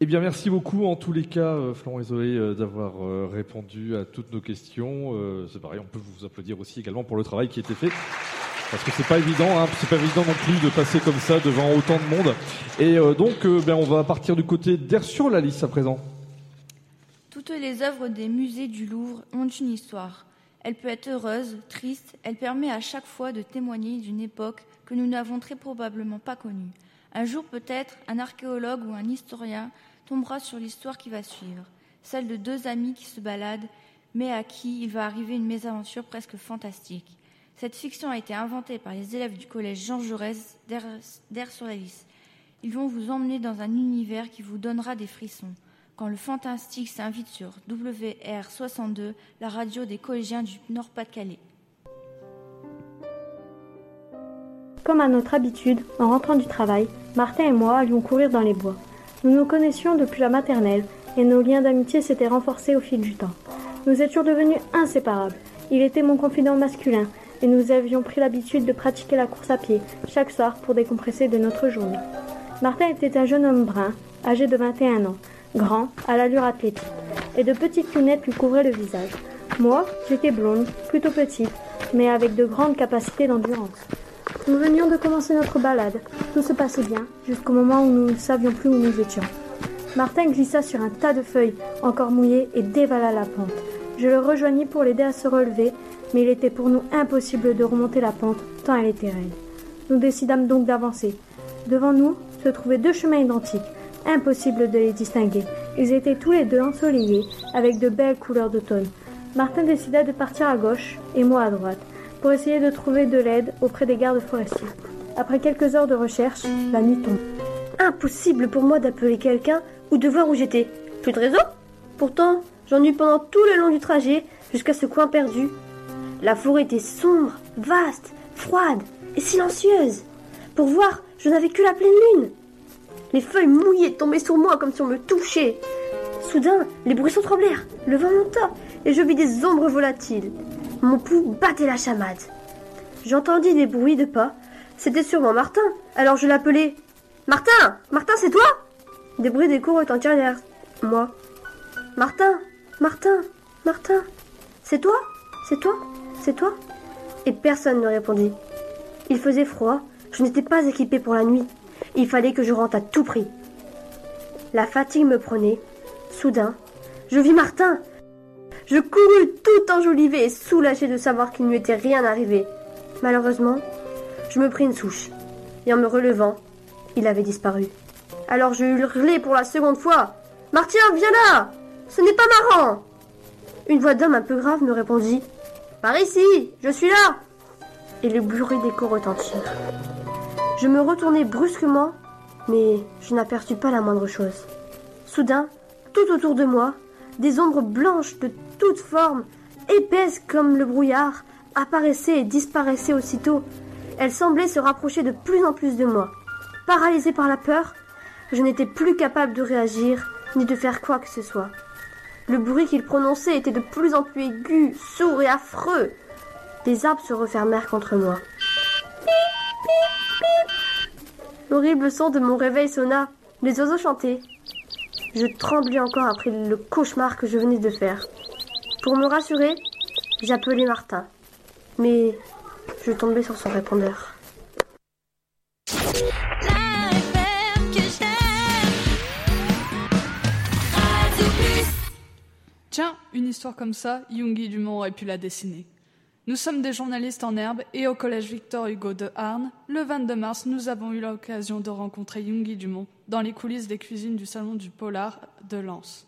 Eh bien, merci beaucoup en tous les cas, euh, Florent Isolé, euh, d'avoir euh, répondu à toutes nos questions. c'est pareil, on peut vous applaudir aussi également pour le travail qui a été fait. Parce que c'est pas évident, hein, c'est pas évident non plus de passer comme ça devant autant de monde. Et donc, ben, on va partir du côté d'Air sur la liste à présent. Toutes les œuvres des musées du Louvre ont une histoire. Elle peut être heureuse, triste, elle permet à chaque fois de témoigner d'une époque que nous n'avons très probablement pas connue. Un jour peut-être, un archéologue ou un historien tombera sur l'histoire qui va suivre, celle de deux amis qui se baladent, mais à qui il va arriver une mésaventure presque fantastique. Cette fiction a été inventée par les élèves du collège Jean Jaurès d'Air sur la Lys. Ils vont vous emmener dans un univers qui vous donnera des frissons quand le fantastique s'invite sur WR62, la radio des collégiens du Nord-Pas-de-Calais. Comme à notre habitude, en rentrant du travail, Martin et moi allions courir dans les bois. Nous nous connaissions depuis la maternelle et nos liens d'amitié s'étaient renforcés au fil du temps. Nous étions devenus inséparables. Il était mon confident masculin et nous avions pris l'habitude de pratiquer la course à pied chaque soir pour décompresser de notre journée. Martin était un jeune homme brun, âgé de 21 ans, grand, à l'allure athlétique, et de petites lunettes lui couvraient le visage. Moi, j'étais blonde, plutôt petite, mais avec de grandes capacités d'endurance. Nous venions de commencer notre balade. Tout se passait bien, jusqu'au moment où nous ne savions plus où nous étions. Martin glissa sur un tas de feuilles, encore mouillées, et dévala la pente. Je le rejoignis pour l'aider à se relever, mais il était pour nous impossible de remonter la pente, tant elle était raide. Nous décidâmes donc d'avancer. Devant nous se trouvaient deux chemins identiques, Impossible de les distinguer. Ils étaient tous les deux ensoleillés, avec de belles couleurs d'automne. Martin décida de partir à gauche et moi à droite, pour essayer de trouver de l'aide auprès des gardes forestiers. Après quelques heures de recherche, la nuit tombe. Impossible pour moi d'appeler quelqu'un ou de voir où j'étais. Plus de réseau Pourtant, j'en eus pendant tout le long du trajet jusqu'à ce coin perdu. La forêt était sombre, vaste, froide et silencieuse. Pour voir, je n'avais que la pleine lune. Les feuilles mouillées tombaient sur moi comme si on me touchait. Soudain, les bruissons tremblèrent, le vent monta, et je vis des ombres volatiles. Mon pouls battait la chamade. J'entendis des bruits de pas. C'était sûrement Martin. Alors je l'appelai. Martin Martin, c'est toi Des bruits d'écho retentirent derrière moi. Martin Martin Martin C'est toi C'est toi C'est toi Et personne ne répondit. Il faisait froid, je n'étais pas équipée pour la nuit. Il fallait que je rentre à tout prix. La fatigue me prenait. Soudain, je vis Martin. Je courus tout enjolivé et soulagé de savoir qu'il ne lui était rien arrivé. Malheureusement, je me pris une souche. Et en me relevant, il avait disparu. Alors je hurlai pour la seconde fois. Martin, viens là Ce n'est pas marrant Une voix d'homme un peu grave me répondit. Par ici, je suis là Et le bruit d'écho retentit. Je me retournai brusquement, mais je n'aperçus pas la moindre chose. Soudain, tout autour de moi, des ombres blanches de toutes formes, épaisses comme le brouillard, apparaissaient et disparaissaient aussitôt. Elles semblaient se rapprocher de plus en plus de moi. Paralysée par la peur, je n'étais plus capable de réagir ni de faire quoi que ce soit. Le bruit qu'ils prononçaient était de plus en plus aigu, sourd et affreux. Des arbres se refermèrent contre moi. L'horrible son de mon réveil sonna. Les oiseaux chantaient. Je tremblais encore après le cauchemar que je venais de faire. Pour me rassurer, j'appelais Martin. Mais je tombais sur son répondeur. Tiens, une histoire comme ça, Jungi Dumont aurait pu la dessiner. Nous sommes des journalistes en herbe et au collège Victor Hugo de Arnes, le 22 mars, nous avons eu l'occasion de rencontrer Jungi Dumont dans les coulisses des cuisines du salon du Polar de Lens,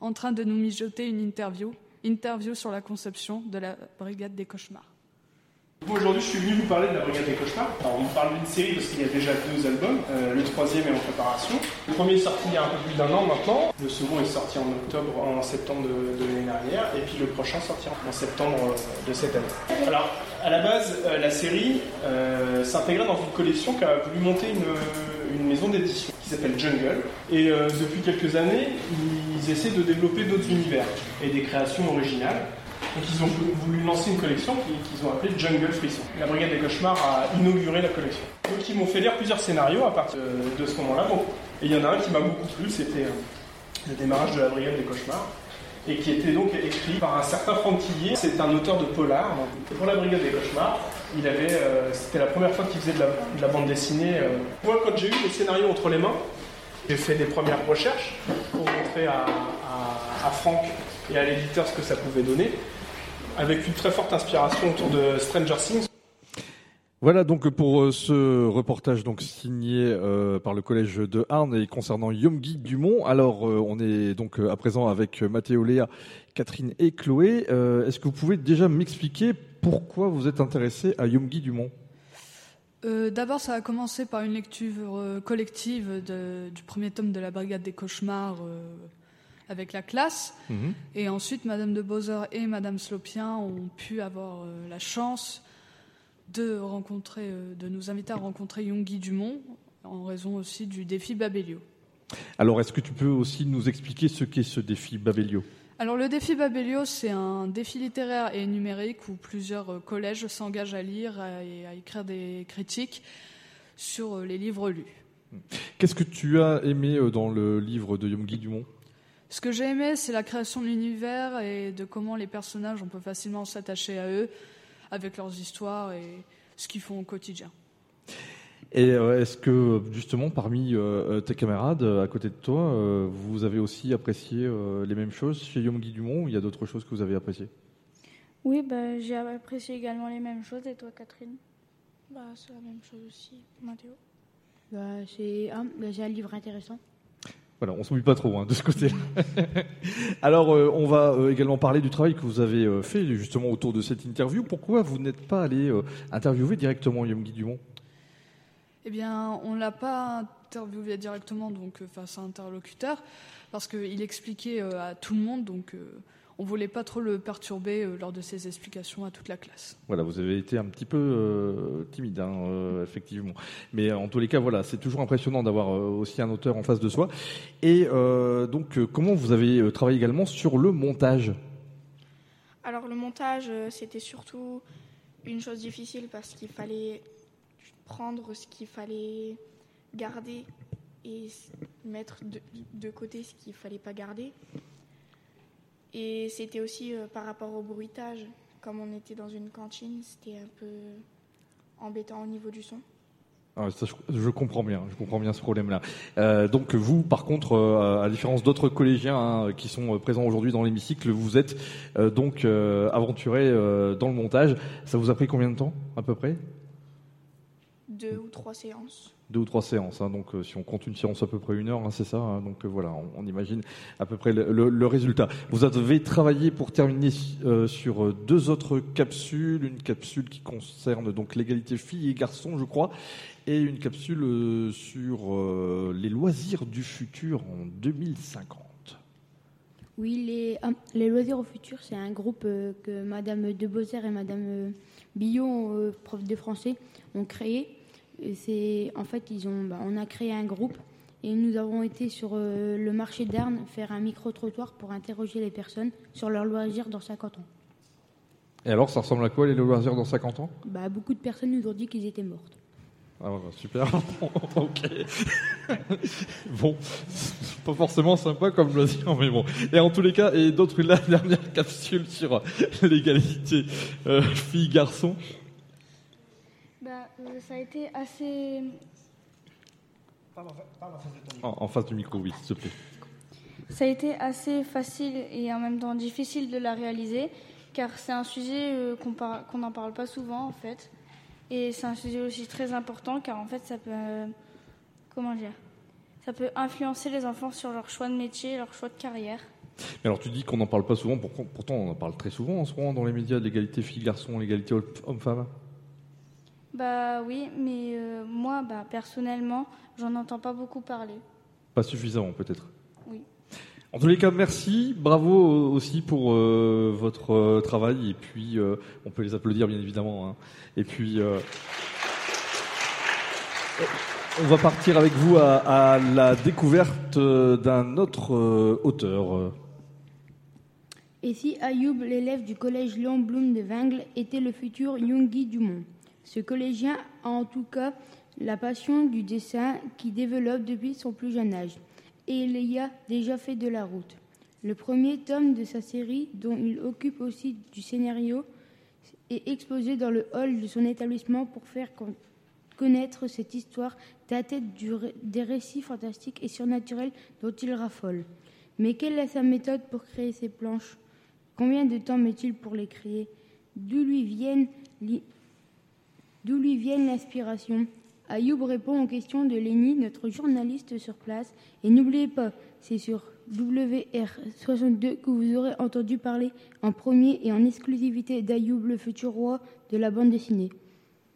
en train de nous mijoter une interview, interview sur la conception de la Brigade des cauchemars. Aujourd'hui, je suis venu vous parler de la Brigade des Cauchemars. Alors, on parle d'une série parce qu'il y a déjà deux albums. Euh, le troisième est en préparation. Le premier est sorti il y a un peu plus d'un an maintenant. Le second est sorti en octobre, en septembre de, l'année dernière. Et puis le prochain sortira en septembre euh, de cette année. Alors, à la base, euh, la série s'intégrait dans une collection qui a voulu monter une maison d'édition qui s'appelle Jungle. Et depuis quelques années, ils essaient de développer d'autres univers et des créations originales. Donc ils ont voulu lancer une collection qu'ils ont appelée Jungle Frisson. La Brigade des Cauchemars a inauguré la collection. Donc ils m'ont fait lire plusieurs scénarios à partir de ce moment-là. Et il y en a un qui m'a beaucoup plu, c'était euh, le démarrage de la Brigade des Cauchemars. Et qui était donc écrit par un certain Franck Tillier. C'est un auteur de polar. pour la Brigade des Cauchemars, euh, c'était la première fois qu'il faisait de la, bande dessinée. Euh. Moi, quand j'ai eu le scénario entre les mains, j'ai fait des premières recherches pour montrer à, à Franck et à l'éditeur ce que ça pouvait donner avec une très forte inspiration autour de Stranger Things. Voilà donc pour euh, ce reportage donc signé euh, par le collège de Arnes et concernant Yomgi Dumont. Alors euh, on est donc à présent avec Mathéo Léa, Catherine et Chloé. Est-ce que vous pouvez déjà m'expliquer pourquoi vous êtes intéressé à Yomgi Dumont? D'abord, ça a commencé par une lecture collective du premier tome de la Brigade des cauchemars avec la classe. Mhm. Et ensuite, Madame de Beauzeur et Madame Slopien ont pu avoir euh, la chance de rencontrer, euh, de nous inviter à rencontrer Yongui Dumont en raison aussi du défi Babelio. Alors, est-ce que tu peux aussi nous expliquer ce qu'est ce défi Babelio? Alors le défi Babelio, c'est un défi littéraire et numérique où plusieurs euh, collèges s'engagent à lire et à écrire des critiques sur les livres lus. Qu'est-ce que tu as aimé dans le livre de Yongui Dumont? Ce que j'ai aimé, c'est la création de l'univers et de comment les personnages, on peut facilement s'attacher à eux avec leurs histoires et ce qu'ils font au quotidien. Et euh, est-ce que justement parmi euh, tes camarades à côté de toi, euh, vous avez aussi apprécié les mêmes choses chez Yomgi Dumont ou il y a d'autres choses que vous avez appréciées? Oui, bah, j'ai apprécié également les mêmes choses. Et toi, Catherine? Bah, C'est la même chose aussi, Mathéo? Bah, c'est bah, un livre intéressant. Voilà, on s'oublie pas trop hein, de ce côté-là. Alors, euh, on va euh, également parler du travail que vous avez euh, fait justement autour de cette interview. Pourquoi vous n'êtes pas allé interviewer directement Yom Dumont? Eh bien, on l'a pas interviewé directement, donc face à un interlocuteur, parce qu'il expliquait à tout le monde, donc on voulait pas trop le perturber euh, lors de ses explications à toute la classe. Voilà, vous avez été un petit peu euh, timide, hein, euh, effectivement. Mais en tous les cas, voilà, c'est toujours impressionnant d'avoir aussi un auteur en face de soi. Et donc, comment vous avez travaillé également sur le montage? Alors, le montage, c'était surtout une chose difficile parce qu'il fallait prendre ce qu'il fallait garder et mettre de, côté ce qu'il fallait pas garder. Et c'était aussi euh, par rapport au bruitage. Comme on était dans une cantine, c'était un peu embêtant au niveau du son. Ah, je, comprends bien, je comprends bien ce problème-là. Euh, donc vous, par contre, euh, à la différence d'autres collégiens hein, qui sont présents aujourd'hui dans l'hémicycle, vous êtes donc aventuré dans le montage. Ça vous a pris combien de temps, à peu près? Deux ou trois séances deux ou trois séances. Hein. donc, euh, si on compte une séance à peu près une heure, hein, c'est ça. Hein. donc euh, voilà, on, imagine à peu près le, résultat. Vous avez travaillé pour terminer euh, sur deux autres capsules, une capsule qui concerne donc l'égalité filles et garçons, je crois, et une capsule sur les loisirs du futur en 2050. Oui, les, les loisirs au futur, c'est un groupe que Madame Debosser et Madame Billon, prof de français, ont créé c'est en fait ils ont, bah, on a créé un groupe et nous avons été sur euh, le marché d'Arnes faire un micro trottoir pour interroger les personnes sur leurs loisirs dans 50 ans. Et alors, ça ressemble à quoi les loisirs dans 50 ans bah, beaucoup de personnes nous ont dit qu'ils étaient mortes. Ah bah, super. ok. bon, pas forcément sympa comme loisir, mais bon. Et en tous les cas, et d'autres la dernière capsule sur l'égalité euh, filles-garçons. Euh, ça a été assez. En, face du micro, oui, s'il te plaît. Ça a été assez facile et en même temps difficile de la réaliser, car c'est un sujet euh, qu'on n'en parle pas souvent en fait. Et c'est un sujet aussi très important, car en fait ça peut. comment dire Ça peut influencer les enfants sur leur choix de métier, leur choix de carrière. Mais alors tu dis qu'on n'en parle pas souvent, pourtant on en parle très souvent en ce moment dans les médias de l'égalité filles-garçons, l'égalité homme-femme bah oui, mais euh, moi, bah, personnellement, j'en entends pas beaucoup parler. Pas suffisamment, peut-être. Oui. En tous les cas, merci, bravo aussi pour euh, votre euh, travail. Et puis, on peut les applaudir, bien évidemment. Hein. Et puis, on va partir avec vous à, à la découverte d'un autre auteur. Et si Ayoub, l'élève du collège Léon Blum de Wengles, était le futur Jungi du monde ce collégien a en tout cas la passion du dessin qui développe depuis son plus jeune âge, et il y a déjà fait de la route. Le premier tome de sa série, dont il occupe aussi du scénario, est exposé dans le hall de son établissement pour faire connaître cette histoire datée des récits fantastiques et surnaturels dont il raffole. Mais quelle est sa méthode pour créer ces planches? Combien de temps met-il pour les créer? D'où lui viennent D'où lui viennent l'inspiration? Ayoub répond aux questions de Lénie, notre journaliste sur place. Et n'oubliez pas, c'est sur WR62 que vous aurez entendu parler en premier et en exclusivité d'Ayoub, le futur roi de la bande dessinée.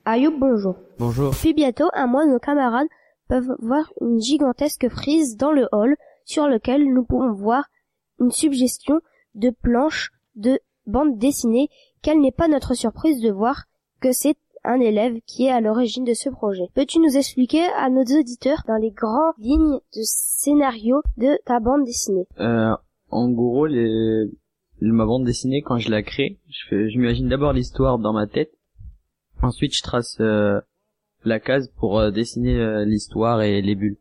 Ayoub, bonjour. Bonjour. Puis bientôt, un mois, nos camarades peuvent voir une gigantesque frise dans le hall sur lequel nous pouvons voir une suggestion de planches de bande dessinée. Quelle n'est pas notre surprise de voir que c'est un élève qui est à l'origine de ce projet. Peux-tu nous expliquer à nos auditeurs dans les grandes lignes de scénario de ta bande dessinée? Euh, En gros, ma bande dessinée, quand je la crée, je m'imagine d'abord l'histoire dans ma tête. Ensuite, je trace euh, la case pour euh, dessiner euh, l'histoire et les bulles.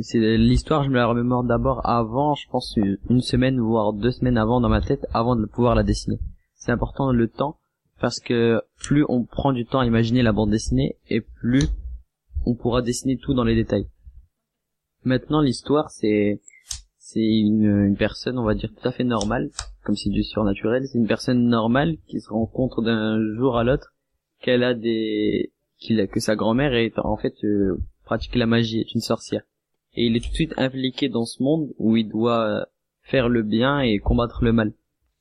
c'est l'histoire, je me la remémore d'abord avant, je pense une semaine voire deux semaines avant dans ma tête, avant de pouvoir la dessiner. C'est important le temps parce que plus on prend du temps à imaginer la bande dessinée et plus on pourra dessiner tout dans les détails. Maintenant, l'histoire, c'est c'est une, personne, on va dire tout à fait normale, comme c'est du surnaturel. C'est une personne normale qui se rencontre d'un jour à l'autre qu'elle a des qu'il a que sa grand-mère est en fait euh, pratique la magie, est une sorcière. Et il est tout de suite impliqué dans ce monde où il doit faire le bien et combattre le mal.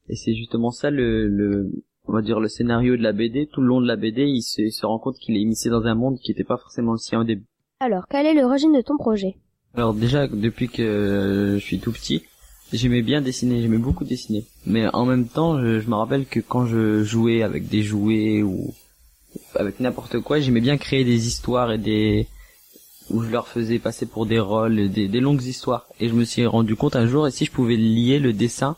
Et c'est justement ça le on va dire le scénario de la BD, tout le long de la BD, il se, rend compte qu'il est immiscé dans un monde qui n'était pas forcément le sien au début. Alors, quelle est l'origine de ton projet? Alors déjà, depuis que je suis tout petit, j'aimais bien dessiner, j'aimais beaucoup dessiner. Mais en même temps, je, je me rappelle que quand je jouais avec des jouets ou avec n'importe quoi, j'aimais bien créer des histoires et des où je leur faisais passer pour des rôles, des, des longues histoires. Et je me suis rendu compte un jour, et si je pouvais lier le dessin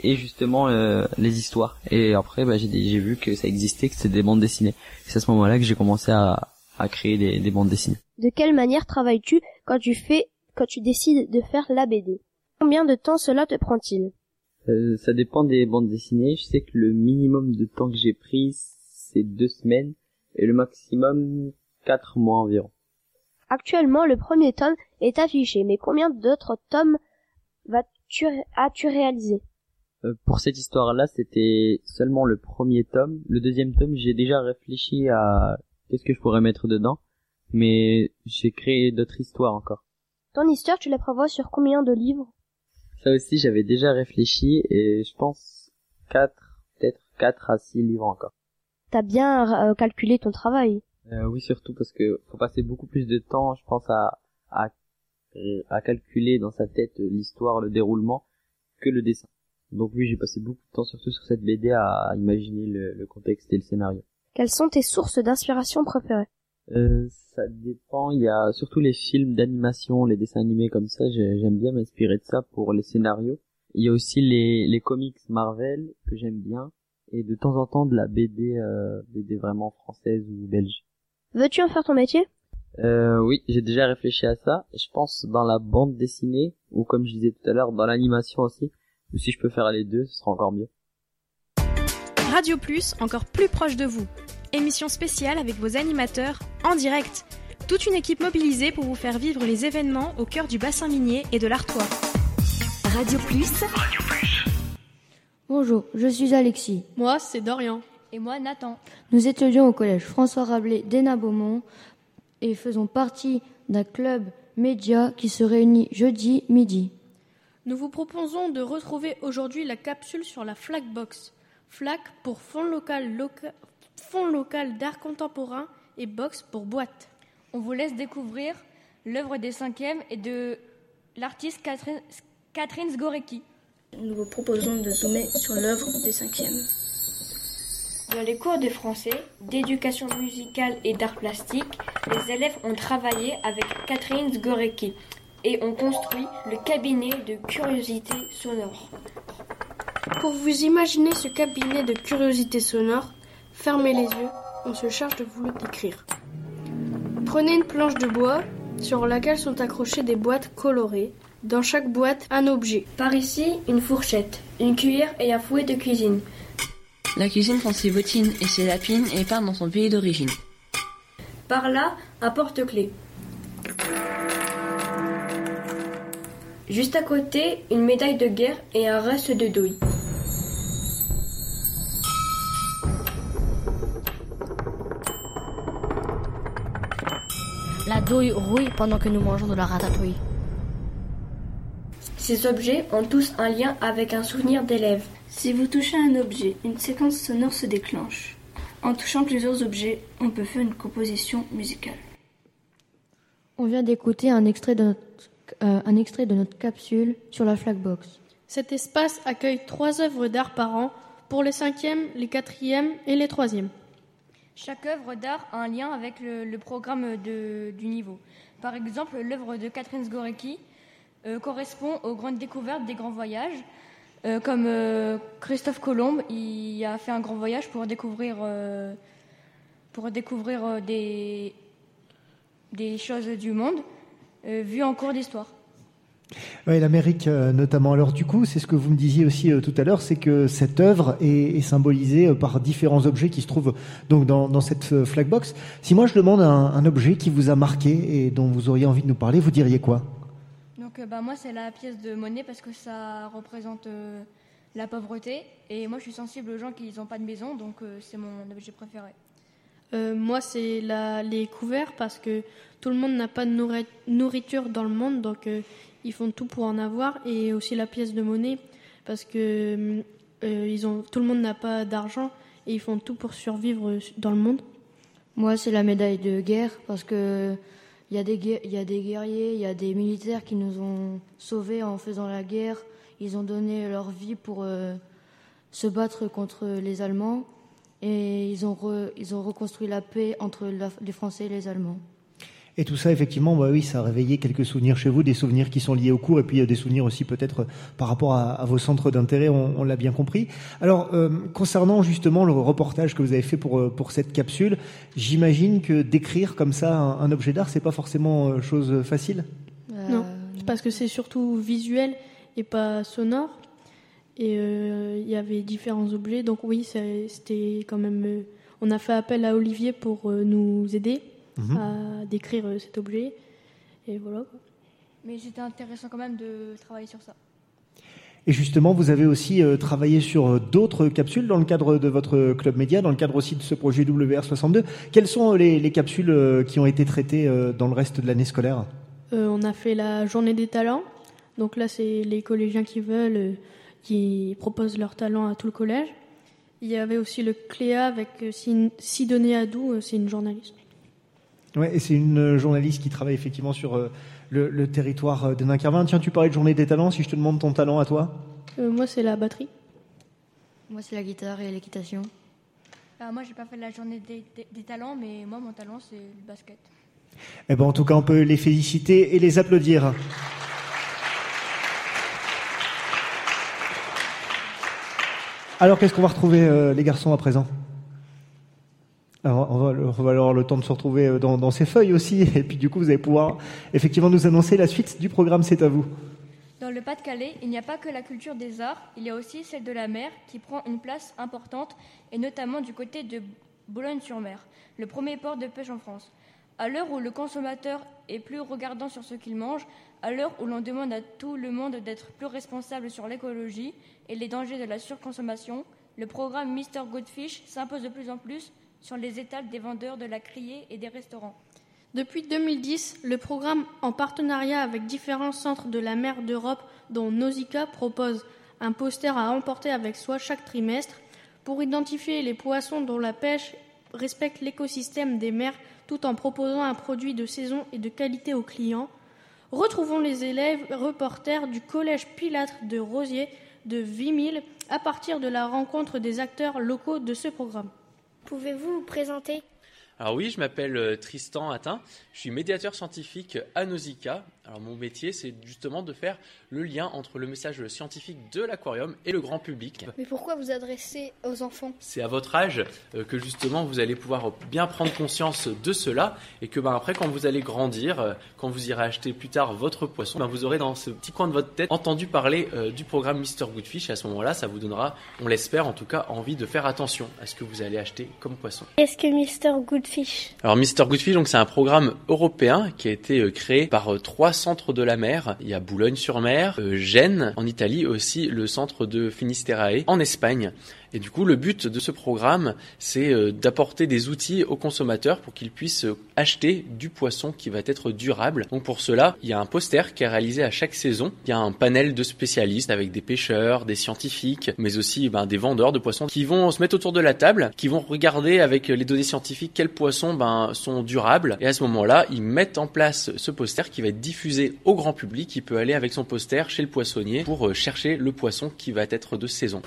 et justement euh, les histoires. Et après, bah, j'ai j'ai vu que ça existait, que c'était des bandes dessinées. C'est à ce moment-là que j'ai commencé à, à créer des, des bandes dessinées. De quelle manière travailles-tu quand tu fais, quand tu décides de faire la BD Combien de temps cela te prend-il? Euh, ça dépend des bandes dessinées. Je sais que le minimum de temps que j'ai pris, c'est deux semaines, et le maximum, quatre mois environ. Actuellement, le premier tome est affiché, mais combien d'autres tomes vas-tu, as-tu réalisé? Pour cette histoire-là, c'était seulement le premier tome. Le deuxième tome, j'ai déjà réfléchi à qu'est-ce que je pourrais mettre dedans, mais j'ai créé d'autres histoires encore. Ton histoire, tu la prévois sur combien de livres? Ça aussi, j'avais déjà réfléchi et je pense quatre, peut-être quatre à six livres encore. T'as bien euh, calculé ton travail. Euh, oui, surtout parce que faut passer beaucoup plus de temps, je pense, à, à, à calculer dans sa tête l'histoire, le déroulement, que le dessin. Donc oui, j'ai passé beaucoup de temps, surtout sur cette BD, à imaginer le, le contexte et le scénario. Quelles sont tes sources d'inspiration préférées? Euh, ça dépend. Il y a surtout les films d'animation, les dessins animés comme ça. j'ai- J'aime bien m'inspirer de ça pour les scénarios. Il y a aussi les, les comics Marvel que j'aime bien et de temps en temps de la BD, euh, BD vraiment française ou belge. Veux-tu en faire ton métier? Euh, oui, j'ai déjà réfléchi à ça. Je pense dans la bande dessinée ou comme je disais tout à l'heure dans l'animation aussi. Ou si je peux faire les deux, ce sera encore mieux. Radio Plus, encore plus proche de vous. Émission spéciale avec vos animateurs en direct. Toute une équipe mobilisée pour vous faire vivre les événements au cœur du bassin minier et de l'Artois. Radio Plus. Bonjour, je suis Alexis. Moi, c'est Dorian. Et moi, Nathan. Nous étudions au collège François Rabelais d'Hénin Beaumont et faisons partie d'un club média qui se réunit jeudi midi. Nous vous proposons de retrouver aujourd'hui la capsule sur la FLAC Box. FLAC pour Fonds local, loca- Fonds local d'art contemporain et Box pour boîte. On vous laisse découvrir l'œuvre des cinquièmes et de l'artiste Catherine, Catherine Zgorecki. Nous vous proposons de zoomer sur l'œuvre des cinquièmes. Dans les cours de français, d'éducation musicale et d'art plastique, les élèves ont travaillé avec Catherine Zgorecki et ont construit le cabinet de curiosité sonore. Pour vous imaginer ce cabinet de curiosité sonore, fermez les yeux, on se charge de vous le décrire. Prenez une planche de bois sur laquelle sont accrochées des boîtes colorées. Dans chaque boîte, un objet. Par ici, une fourchette, une cuillère et un fouet de cuisine. La cuisine prend ses bottines et ses lapines et part dans son pays d'origine. Par là, un porte-clés. Juste à côté, une médaille de guerre et un reste de douille. La douille rouille pendant que nous mangeons de la ratatouille. Ces objets ont tous un lien avec un souvenir d'élève. Si vous touchez un objet, une séquence sonore se déclenche. En touchant plusieurs objets, on peut faire une composition musicale. On vient d'écouter un, extrait de notre- euh, un extrait de notre capsule sur la Flagbox. Cet espace accueille trois œuvres d'art par an pour les cinquièmes, les quatrièmes et les troisièmes. Chaque œuvre d'art a un lien avec le, le programme de- du niveau. Par exemple, l'œuvre de Catherine Zgorecki euh, correspond aux grandes découvertes des grands voyages. Euh, comme euh, Christophe Colomb, il a fait un grand voyage pour découvrir, euh, pour découvrir euh, des, des choses du monde euh, vues en cours d'histoire. Oui, l'Amérique euh, notamment. Alors du coup, c'est ce que vous me disiez aussi euh, tout à l'heure, c'est que cette œuvre est, est symbolisée euh, par différents objets qui se trouvent donc dans, dans cette euh, flagbox. Si moi je demande un, un objet qui vous a marqué et dont vous auriez envie de nous parler, vous diriez quoi? Donc euh, bah, moi c'est la pièce de monnaie parce que ça représente euh, la pauvreté et moi je suis sensible aux gens qui n'ont pas de maison donc euh, c'est mon objet préféré. Euh, moi, c'est les couverts parce que tout le monde n'a pas de nourri- nourriture dans le monde, donc euh, ils font tout pour en avoir. Et aussi la pièce de monnaie parce que euh, ont, tout le monde n'a pas d'argent et ils font tout pour survivre dans le monde. Moi, c'est la médaille de guerre parce que il y, a des, guerriers, il y a des militaires qui nous ont sauvés en faisant la guerre. Ils ont donné leur vie pour se battre contre les Allemands et ils ont reconstruit la paix entre les Français et les Allemands. Et tout ça, effectivement, bah oui, ça a réveillé quelques souvenirs chez vous, des souvenirs qui sont liés au cours, et puis des souvenirs aussi peut-être par rapport à, vos centres d'intérêt, on, l'a bien compris. Alors, euh, concernant justement le reportage que vous avez fait pour, euh, pour cette capsule, j'imagine que d'écrire comme ça un, objet d'art, c'est pas forcément euh, chose facile? Non, parce que c'est surtout visuel et pas sonore. Et il y avait différents objets, donc oui, c'était quand même... on a fait appel à Olivier pour nous aider Mhm. à décrire euh, cet objet. Et voilà. Mais c'était intéressant quand même de travailler sur ça. Et justement, vous avez aussi euh, travaillé sur euh, d'autres capsules dans le cadre de votre club média, dans le cadre aussi de ce projet WR62. Quelles sont les, capsules qui ont été traitées dans le reste de l'année scolaire? On a fait la journée des talents. Donc là, c'est les collégiens qui veulent, qui proposent leurs talents à tout le collège. Il y avait aussi le Cléa avec Sidoné Adou, c'est une journaliste. Ouais, et c'est une euh, journaliste qui travaille effectivement sur euh, le, territoire euh, de Dunkerque. Tiens, tu parlais de journée des talents. Si je te demande ton talent à toi Moi, c'est la batterie. Moi, c'est la guitare et l'équitation. Moi, moi, j'ai pas fait la journée des, talents, mais moi, mon talent, c'est le basket. Eh ben, en tout cas, on peut les féliciter et les applaudir. Alors, qu'est-ce qu'on va retrouver, les garçons, à présent? On, va, avoir le temps de se retrouver euh, dans, ces feuilles aussi, et puis du coup, vous allez pouvoir effectivement nous annoncer la suite du programme. C'est à vous. Dans le Pas-de-Calais, il n'y a pas que la culture des arts, il y a aussi celle de la mer qui prend une place importante, et notamment du côté de Boulogne-sur-Mer, le premier port de pêche en France. À l'heure où le consommateur est plus regardant sur ce qu'il mange, à l'heure où l'on demande à tout le monde d'être plus responsable sur l'écologie et les dangers de la surconsommation, le programme Mr Goodfish s'impose de plus en plus sur les étals des vendeurs de la criée et des restaurants. Depuis 2010, le programme, en partenariat avec différents centres de la mer d'Europe, dont Nausicaa, propose un poster à emporter avec soi chaque trimestre pour identifier les poissons dont la pêche respecte l'écosystème des mers tout en proposant un produit de saison et de qualité aux clients. Retrouvons les élèves reporters du collège Pilâtre de Rosier de Vimille à partir de la rencontre des acteurs locaux de ce programme. Pouvez-vous vous présenter? Alors oui, je m'appelle euh, Tristan Attin, je suis médiateur scientifique à Nausicaa. Alors mon métier, c'est justement de faire le lien entre le message scientifique de l'aquarium et le grand public. Mais pourquoi vous adressez aux enfants? C'est à votre âge euh, que justement vous allez pouvoir bien prendre conscience de cela et que ben, après quand vous allez grandir, euh, quand vous irez acheter plus tard votre poisson, ben, vous aurez dans ce petit coin de votre tête entendu parler du programme Mr Goodfish et à ce moment-là, ça vous donnera, on l'espère en tout cas, envie de faire attention à ce que vous allez acheter comme poisson. Qu'est-ce que Mr Goodfish? Alors Mr Goodfish, donc c'est un programme européen qui a été euh, créé par euh, trois centres de la mer. Il y a Boulogne-sur-Mer, euh, Gênes en Italie, aussi le centre de Finisterrae en Espagne. Et du coup, le but de ce programme, c'est euh, d'apporter des outils aux consommateurs pour qu'ils puissent euh, acheter du poisson qui va être durable. Donc pour cela, il y a un poster qui est réalisé à chaque saison. Il y a un panel de spécialistes avec des pêcheurs, des scientifiques, mais aussi ben, des vendeurs de poissons qui vont se mettre autour de la table, qui vont regarder avec les données scientifiques quels poissons ben, sont durables. Et à ce moment-là, ils mettent en place ce poster qui va être diffusé au grand public. Il peut aller avec son poster chez le poissonnier pour euh, chercher le poisson qui va être de saison.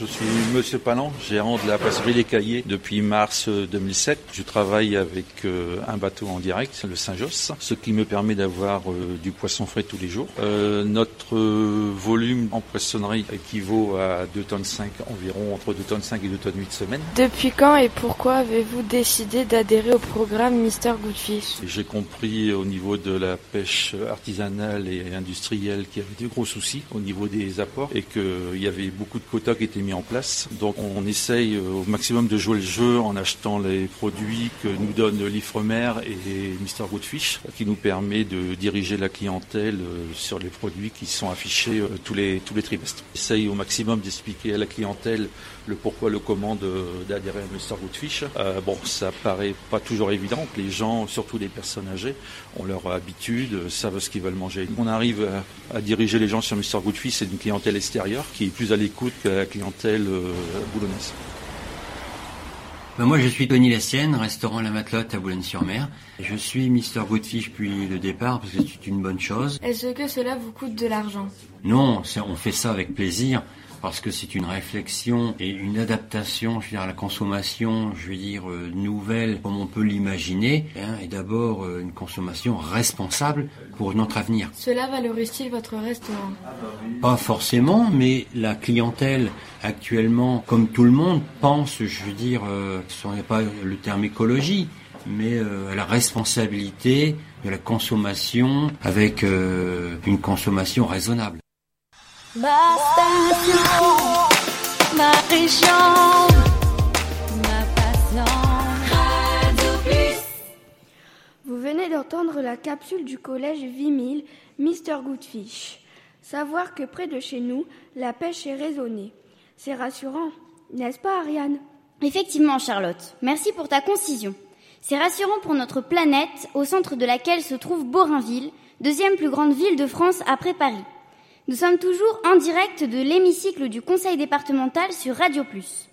Je suis Monsieur Palan, gérant de la poissonnerie Les depuis mars 2007. Euh, je travaille avec euh, un bateau en direct, le Saint-Josse, ce qui me permet d'avoir euh, du poisson frais tous les jours. notre volume en poissonnerie équivaut à 2 tonnes 5 environ, entre 2 tonnes 5 et 2 tonnes 8 semaines. Depuis quand et pourquoi avez-vous décidé d'adhérer au programme Mister Goodfish? J'ai compris au niveau de la pêche artisanale et industrielle qu'il y avait des gros soucis au niveau des apports et qu'il y avait beaucoup de quotas qui étaient mis en place. Donc on essaye euh, au maximum de jouer le jeu en achetant les produits que nous donne l'Ifremer et Mr Goodfish, qui nous permet de diriger la clientèle euh, sur les produits qui sont affichés euh, tous les, tous les trimestres. On essaye au maximum d'expliquer à la clientèle le pourquoi, le comment d'adhérer à Mr Goodfish. bon, ça paraît pas toujours évident que les gens, surtout les personnes âgées, ont leur habitude, savent ce qu'ils veulent manger. On arrive à, à, diriger les gens sur Mr Goodfish, c'est une clientèle extérieure qui est plus à l'écoute que la clientèle euh, boulonnaise. Ben, moi, je suis Tony Lassienne, restaurant La Matelote à Boulogne-sur-Mer. Je suis Mister Goodfish depuis le départ parce que c'est une bonne chose. Est-ce que cela vous coûte de l'argent? Non, on fait ça avec plaisir parce que c'est une réflexion et une adaptation, je veux dire, à la consommation, je veux dire, euh, nouvelle comme on peut l'imaginer, hein, et d'abord euh, une consommation responsable pour notre avenir. Cela valorise-t-il votre restaurant? Pas forcément, mais la clientèle actuellement, comme tout le monde, pense, je veux dire, euh, ce n'est pas le terme écologie, mais à la responsabilité de la consommation avec une consommation raisonnable. Ma station, ma région, ma passion. Plus. Vous venez d'entendre la capsule du collège Vimille, Mr. Goodfish. Savoir que près de chez nous, la pêche est raisonnée. C'est rassurant, n'est-ce pas, Ariane? Effectivement, Charlotte. Merci pour ta concision. C'est rassurant pour notre planète, au centre de laquelle se trouve Borinville, deuxième plus grande ville de France après Paris. Nous sommes toujours en direct de l'hémicycle du Conseil départemental sur Radio Plus.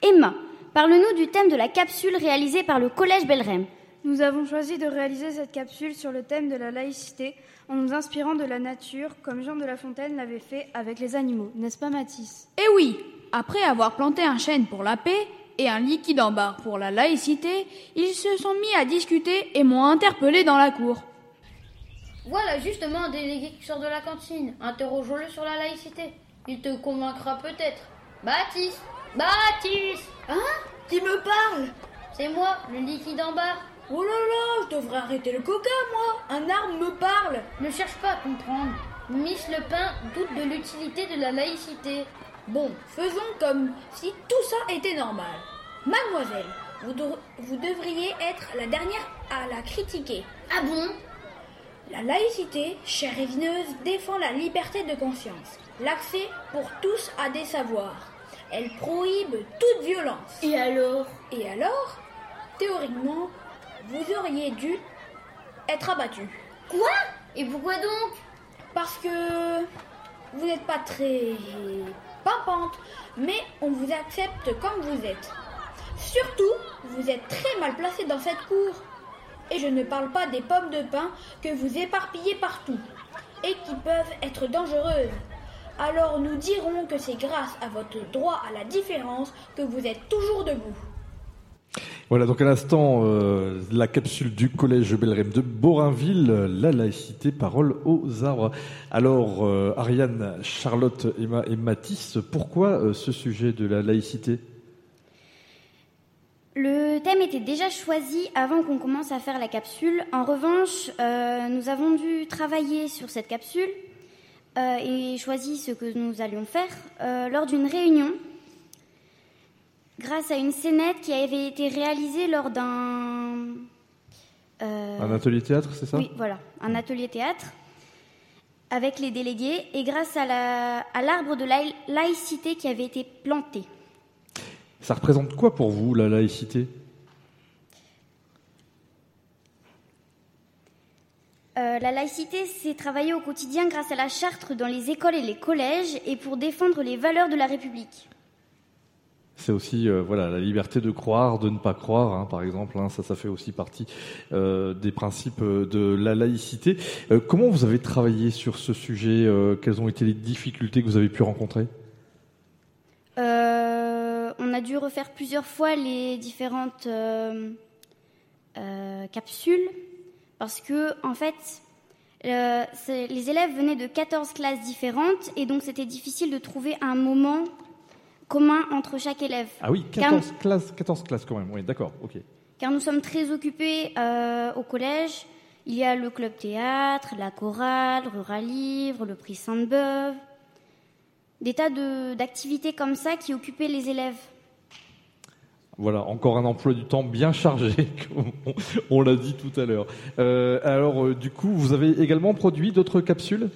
Emma, parle-nous du thème de la capsule réalisée par le Collège Belrem. Nous avons choisi de réaliser cette capsule sur le thème de la laïcité en nous inspirant de la nature, comme Jean de La Fontaine l'avait fait avec les animaux, n'est-ce pas Mathis? Eh oui Après avoir planté un chêne pour la paix et un liquide en barre pour la laïcité, ils se sont mis à discuter et m'ont interpellé dans la cour. Voilà justement un délégué qui sort de la cantine. Interrogeons-le sur la laïcité. Il te convaincra peut-être. Baptiste Baptiste Hein? Qui me parle? C'est moi, le liquide en barre. Oh là là, je devrais arrêter le coca, moi Un arme me parle Ne cherche pas à comprendre. Miss Lepin doute de l'utilité de la laïcité. Bon, faisons comme si tout ça était normal. Mademoiselle, vous, vous devriez être la dernière à la critiquer. Ah bon? La laïcité, chère et vineuse, défend la liberté de conscience, l'accès pour tous à des savoirs. Elle prohibe toute violence. Et alors? Et alors Théoriquement, vous auriez dû être abattu. Quoi? Et pourquoi donc? Parce que vous n'êtes pas très pimpante, mais on vous accepte comme vous êtes. Surtout, vous êtes très mal placé dans cette cour. Et je ne parle pas des pommes de pin que vous éparpillez partout et qui peuvent être dangereuses. Alors nous dirons que c'est grâce à votre droit à la différence que vous êtes toujours debout. Voilà, donc à l'instant, euh, la capsule du collège Belrem de Borinville, la laïcité, parole aux arbres. Alors, euh, Ariane, Charlotte, Emma et Mathis, pourquoi euh, ce sujet de la laïcité? Le thème était déjà choisi avant qu'on commence à faire la capsule. En revanche, euh, nous avons dû travailler sur cette capsule euh, et choisi ce que nous allions faire euh, lors d'une réunion grâce à une scénette qui avait été réalisée lors d'un... un atelier théâtre, c'est ça? Oui, voilà, un atelier théâtre avec les délégués et grâce à l'arbre à de la laïcité qui avait été planté. Ça représente quoi pour vous, la laïcité? Euh, la laïcité, c'est travailler au quotidien grâce à la charte dans les écoles et les collèges et pour défendre les valeurs de la République. C'est aussi euh, voilà la liberté de croire, de ne pas croire, hein, par exemple. Hein, ça, ça fait aussi partie euh, des principes de la laïcité. comment vous avez travaillé sur ce sujet? Quelles ont été les difficultés que vous avez pu rencontrer? Dû refaire plusieurs fois les différentes euh, euh, capsules parce que, en fait, euh, les élèves venaient de 14 classes différentes et donc c'était difficile de trouver un moment commun entre chaque élève. Ah oui, 14 classes, 14 classes quand même, oui, d'accord, ok. Car nous sommes très occupés au collège. Il y a le club théâtre, la chorale, Rural Livre, le prix Sainte-Beuve des tas d'activités comme ça qui occupaient les élèves. Voilà, encore un emploi du temps bien chargé, comme on, l'a dit tout à l'heure. Euh, alors, euh, du coup, vous avez également produit d'autres capsules?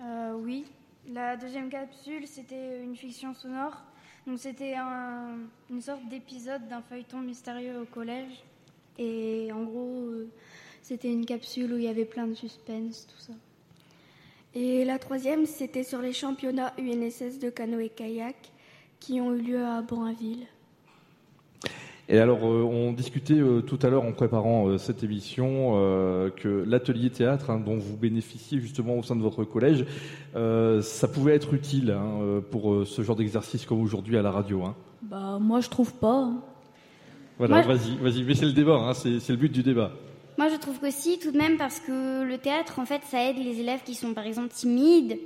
Euh, Oui. La deuxième capsule, c'était une fiction sonore. Donc, c'était une sorte d'épisode d'un feuilleton mystérieux au collège. Et en gros, c'était une capsule où il y avait plein de suspense, tout ça. Et la troisième, c'était sur les championnats UNSS de canoë-kayak qui ont eu lieu à Boinville. Et alors, euh, on discutait euh, tout à l'heure en préparant euh, cette émission que l'atelier théâtre hein, dont vous bénéficiez justement au sein de votre collège, ça pouvait être utile hein, pour ce genre d'exercice comme aujourd'hui à la radio. Hein. Bah, moi, je trouve pas. Voilà, vas-y, vas-y, mais c'est le débat, hein, c'est le but du débat. Moi, je trouve que si, tout de même, parce que le théâtre, en fait, ça aide les élèves qui sont, par exemple, timides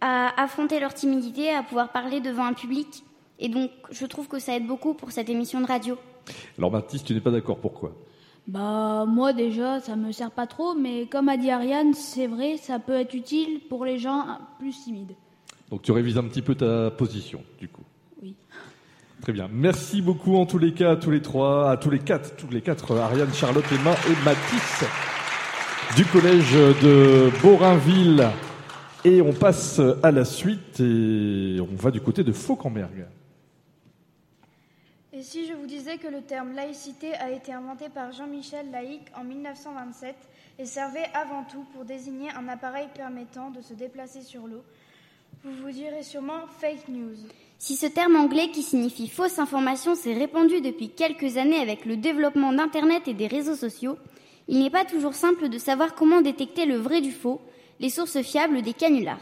à affronter leur timidité, à pouvoir parler devant un public. Et donc, je trouve que ça aide beaucoup pour cette émission de radio. Alors, Mathis, tu n'es pas d'accord, pourquoi? Bah, moi, déjà, ça me sert pas trop, mais comme a dit Ariane, c'est vrai, ça peut être utile pour les gens plus timides. Donc, tu révises un petit peu ta position, du coup Oui. Très bien. Merci beaucoup en tous les cas à tous les trois, à tous les quatre, tous les quatre, Ariane, Charlotte, Emma et Mathis du collège de Borinville. Et on passe à la suite et on va du côté de Fauquemberg. Et si je vous disais que le terme laïcité a été inventé par Jean-Michel Laïc en 1927 et servait avant tout pour désigner un appareil permettant de se déplacer sur l'eau, vous vous direz sûrement fake news. Si ce terme anglais qui signifie fausse information s'est répandu depuis quelques années avec le développement d'Internet et des réseaux sociaux, il n'est pas toujours simple de savoir comment détecter le vrai du faux, les sources fiables des canulars.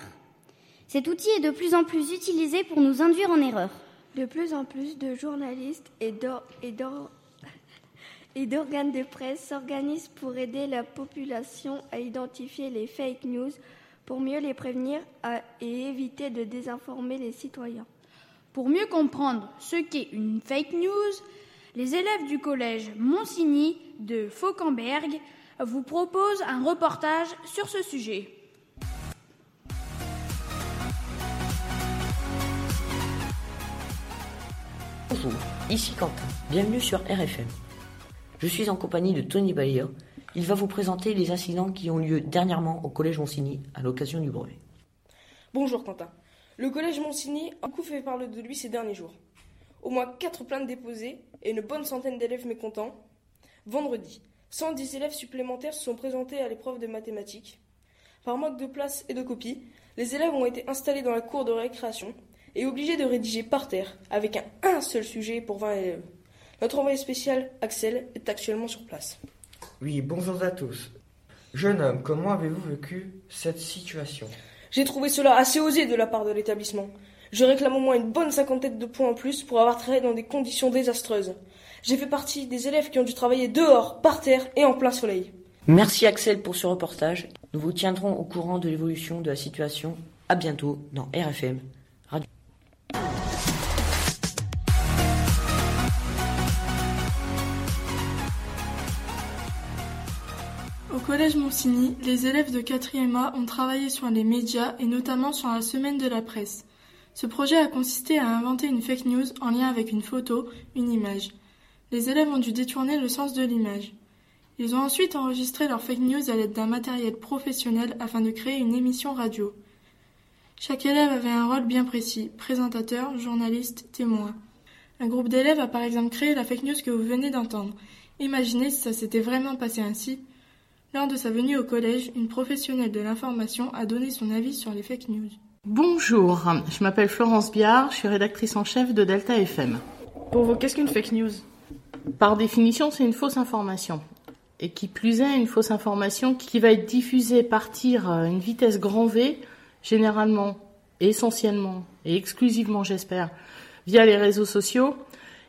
Cet outil est de plus en plus utilisé pour nous induire en erreur. De plus en plus de journalistes et d'organes de presse s'organisent pour aider la population à identifier les fake news pour mieux les prévenir et éviter de désinformer les citoyens. Pour mieux comprendre ce qu'est une fake news, les élèves du collège Monsigny de Fauquemberg vous proposent un reportage sur ce sujet. Ici Quentin. Bienvenue sur RFM. Je suis en compagnie de Tony Bayer. Il va vous présenter les incidents qui ont lieu dernièrement au collège Monsigny à l'occasion du brevet. Bonjour Quentin. Le collège Monsigny a beaucoup fait parler de lui ces derniers jours. Au moins 4 plaintes déposées et une bonne centaine d'élèves mécontents. Vendredi, 110 élèves supplémentaires se sont présentés à l'épreuve de mathématiques. Par manque de place et de copies, les élèves ont été installés dans la cour de récréation et obligé de rédiger par terre avec un, un seul sujet pour 20 élèves. Notre envoyé spécial, Axel, est actuellement sur place. Oui, bonjour à tous. Jeune homme, comment avez-vous vécu cette situation? J'ai trouvé cela assez osé de la part de l'établissement. Je réclame au moins une bonne cinquantaine de points en plus pour avoir travaillé dans des conditions désastreuses. J'ai fait partie des élèves qui ont dû travailler dehors, par terre et en plein soleil. Merci Axel pour ce reportage. Nous vous tiendrons au courant de l'évolution de la situation. À bientôt dans RFM Au collège Monsigny, les élèves de 4e A ont travaillé sur les médias et notamment sur la semaine de la presse. Ce projet a consisté à inventer une fake news en lien avec une photo, une image. Les élèves ont dû détourner le sens de l'image. Ils ont ensuite enregistré leur fake news à l'aide d'un matériel professionnel afin de créer une émission radio. Chaque élève avait un rôle bien précis, présentateur, journaliste, témoin. Un groupe d'élèves a par exemple créé la fake news que vous venez d'entendre. Imaginez si ça s'était vraiment passé ainsi. Lors de sa venue au collège, une professionnelle de l'information a donné son avis sur les fake news. Bonjour, je m'appelle Florence Biard, je suis rédactrice en chef de Delta FM. Pour vous, qu'est-ce qu'une fake news? Par définition, c'est une fausse information. Et qui plus est, une fausse information qui va être diffusée par tir à une vitesse grand V généralement, essentiellement et exclusivement, j'espère, via les réseaux sociaux,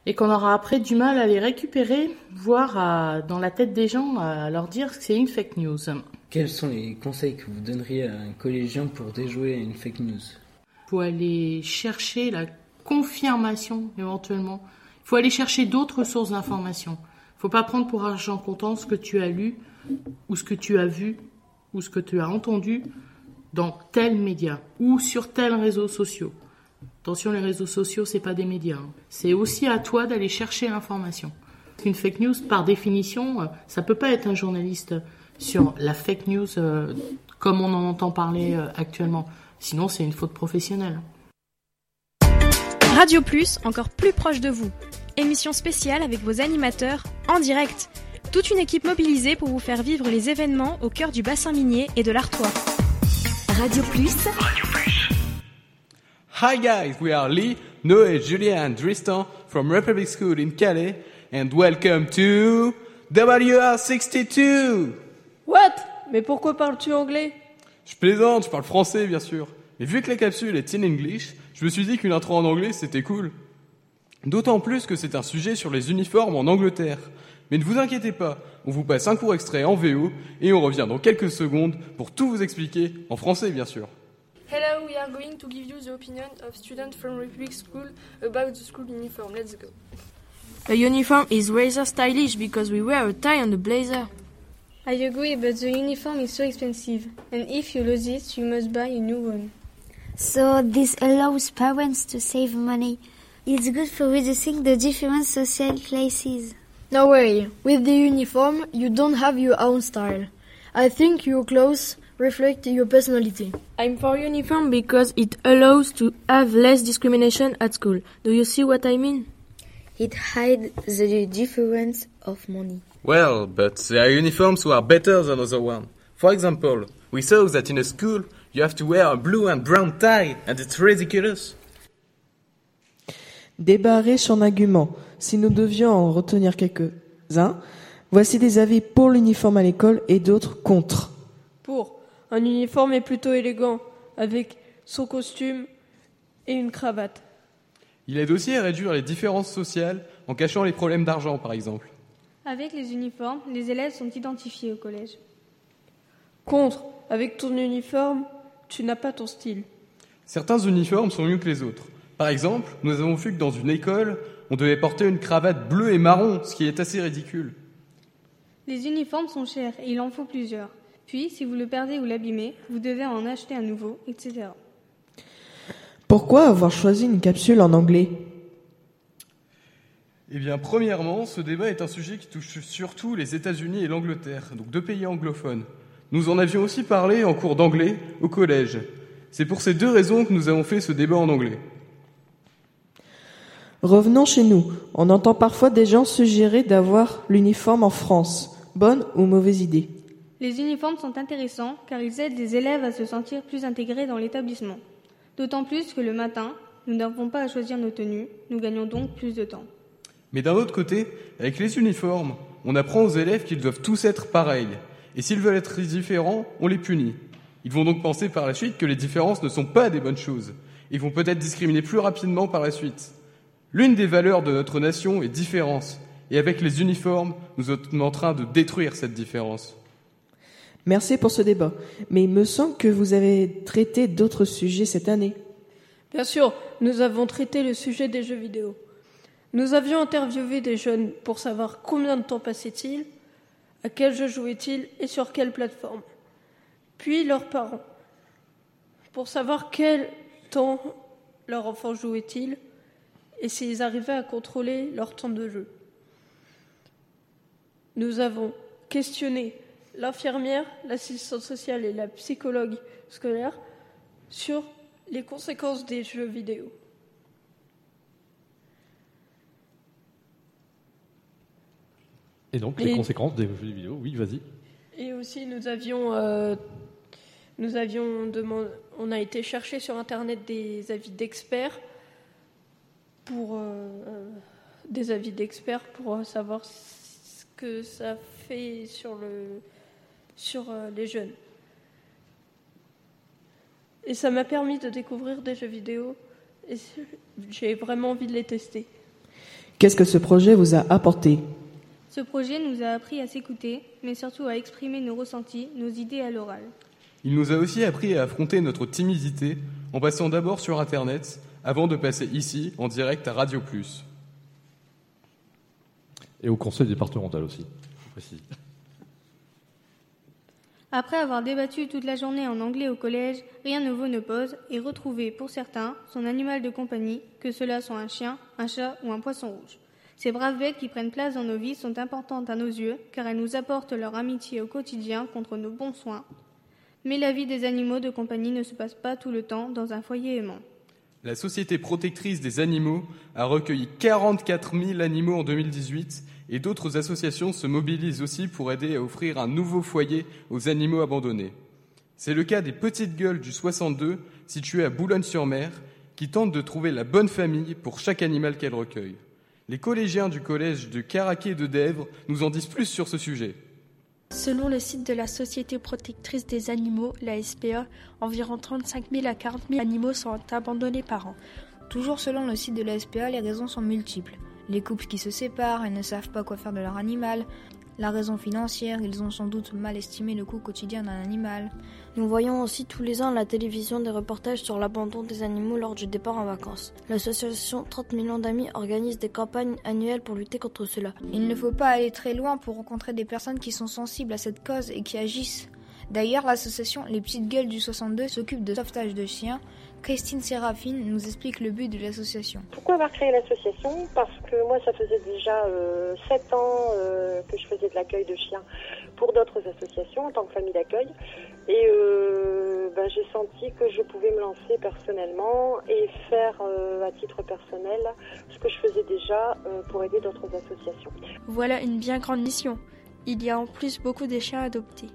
et qu'on aura après du mal à les récupérer, voire dans la tête des gens à leur dire que c'est une fake news. Quels sont les conseils que vous donneriez à un collégien pour déjouer une fake news? Il faut aller chercher la confirmation éventuellement. Il faut aller chercher d'autres sources d'informations. Il ne faut pas prendre pour argent comptant ce que tu as lu, ou ce que tu as vu, ou ce que tu as entendu, dans tel média ou sur tel réseau social. Attention, les réseaux sociaux, c'est pas des médias. Hein. C'est aussi à toi d'aller chercher l'information. Une fake news, par définition, euh, ça peut pas être un journaliste sur la fake news euh, comme on en entend parler euh, actuellement. Sinon, c'est une faute professionnelle. Radio Plus, encore plus proche de vous. Émission spéciale avec vos animateurs en direct. Toute une équipe mobilisée pour vous faire vivre les événements au cœur du bassin minier et de l'Artois. Radio Plus. Radio Plus. Hi guys, we are Lee, Noé, Julien and Tristan from Republic School in Calais and welcome to WR62. What? Mais pourquoi parles-tu anglais? Je plaisante, je parle français bien sûr. Mais vu que la capsule est in English, je me suis dit qu'une intro en anglais c'était cool. D'autant plus que c'est un sujet sur les uniformes en Angleterre. Mais ne vous inquiétez pas, on vous passe un court extrait en VO et on revient dans quelques secondes pour tout vous expliquer, en français bien sûr. Hello, we are going to give you the opinion of students from Republic School about the school uniform. Let's go. A uniform is rather stylish because we wear a tie and a blazer. I agree, but the uniform is so expensive, and if you lose it, you must buy a new one. So this allows parents to save money. It's good for reducing the different social classes. No way. With the uniform, you don't have your own style. I think your clothes reflect your personality. I'm for uniform because it allows to have less discrimination at school. Do you see what I mean? It hides the difference of money. Well, but there are uniforms who are better than other ones. For example, we saw that in a school you have to wear a blue and brown tie, and it's ridiculous. Débat riche en arguments. Si nous devions en retenir quelques-uns, voici des avis pour l'uniforme à l'école et d'autres contre. Pour. Un uniforme est plutôt élégant, avec son costume et une cravate. Il aide aussi à réduire les différences sociales en cachant les problèmes d'argent, par exemple. Avec les uniformes, les élèves sont identifiés au collège. Contre. Avec ton uniforme, tu n'as pas ton style. Certains uniformes sont mieux que les autres. Par exemple, nous avons vu que dans une école, on devait porter une cravate bleue et marron, ce qui est assez ridicule. Les uniformes sont chers et il en faut plusieurs. Puis, si vous le perdez ou l'abîmez, vous devez en acheter un nouveau, etc. Pourquoi avoir choisi une capsule en anglais? Eh bien, premièrement, ce débat est un sujet qui touche surtout les États-Unis et l'Angleterre, donc deux pays anglophones. Nous en avions aussi parlé en cours d'anglais au collège. C'est pour ces deux raisons que nous avons fait ce débat en anglais. Revenons chez nous. On entend parfois des gens suggérer d'avoir l'uniforme en France. Bonne ou mauvaise idée? Les uniformes sont intéressants car ils aident les élèves à se sentir plus intégrés dans l'établissement. D'autant plus que le matin, nous n'avons pas à choisir nos tenues, nous gagnons donc plus de temps. Mais d'un autre côté, avec les uniformes, on apprend aux élèves qu'ils doivent tous être pareils. Et s'ils veulent être différents, on les punit. Ils vont donc penser par la suite que les différences ne sont pas des bonnes choses. Ils vont peut-être discriminer plus rapidement par la suite. L'une des valeurs de notre nation est différence. Et avec les uniformes, nous sommes en train de détruire cette différence. Merci pour ce débat. Mais il me semble que vous avez traité d'autres sujets cette année. Bien sûr, nous avons traité le sujet des jeux vidéo. Nous avions interviewé des jeunes pour savoir combien de temps passaient-ils, à quel jeu jouaient-ils et sur quelle plateforme. Puis leurs parents, pour savoir quel temps leur enfant jouait-il et s'ils arrivaient à contrôler leur temps de jeu. Nous avons questionné l'infirmière, l'assistante sociale et la psychologue scolaire sur les conséquences des jeux vidéo. Et donc, les conséquences des jeux vidéo, oui, vas-y. Et aussi, nous avions, euh, nous avions demandé, on a été chercher sur Internet des avis d'experts pour euh, des avis d'experts pour savoir ce que ça fait sur le sur euh, les jeunes. Et ça m'a permis de découvrir des jeux vidéo et j'ai vraiment envie de les tester. Qu'est-ce que ce projet vous a apporté? Ce projet nous a appris à s'écouter, mais surtout à exprimer nos ressentis, nos idées à l'oral. Il nous a aussi appris à affronter notre timidité en passant d'abord sur Internet avant de passer ici en direct à Radio Plus. Et au conseil départemental aussi, je précise. Après avoir débattu toute la journée en anglais au collège, rien ne vaut nos pauses et retrouver, pour certains, son animal de compagnie, que cela soit un chien, un chat ou un poisson rouge. Ces braves bêtes qui prennent place dans nos vies sont importantes à nos yeux, car elles nous apportent leur amitié au quotidien contre nos bons soins. Mais la vie des animaux de compagnie ne se passe pas tout le temps dans un foyer aimant. La Société protectrice des animaux a recueilli 44 000 animaux en 2018 et d'autres associations se mobilisent aussi pour aider à offrir un nouveau foyer aux animaux abandonnés. C'est le cas des Petites Gueules du 62, situées à Boulogne-sur-Mer, qui tentent de trouver la bonne famille pour chaque animal qu'elles recueillent. Les collégiens du collège de Caraquet de Dèvres nous en disent plus sur ce sujet. Selon le site de la Société protectrice des animaux, la SPA, environ 35 000 à 40 000 animaux sont abandonnés par an. Toujours selon le site de la SPA, les raisons sont multiples. Les couples qui se séparent et ne savent pas quoi faire de leur animal, la raison financière, ils ont sans doute mal estimé le coût quotidien d'un animal. Nous voyons aussi tous les ans à la télévision des reportages sur l'abandon des animaux lors du départ en vacances. L'association 30 millions d'amis organise des campagnes annuelles pour lutter contre cela. Il ne faut pas aller très loin pour rencontrer des personnes qui sont sensibles à cette cause et qui agissent. D'ailleurs, l'association Les Petites Gueules du 62 s'occupe de sauvetage de chiens. Christine Séraphine nous explique le but de l'association. Pourquoi avoir créé l'association? Parce que moi, ça faisait déjà euh, 7 ans euh, que je faisais de l'accueil de chiens pour d'autres associations en tant que famille d'accueil. Et euh, ben, j'ai senti que je pouvais me lancer personnellement et faire euh, à titre personnel ce que je faisais déjà pour aider d'autres associations. Voilà une bien grande mission. Il y a en plus beaucoup de chiens adoptés.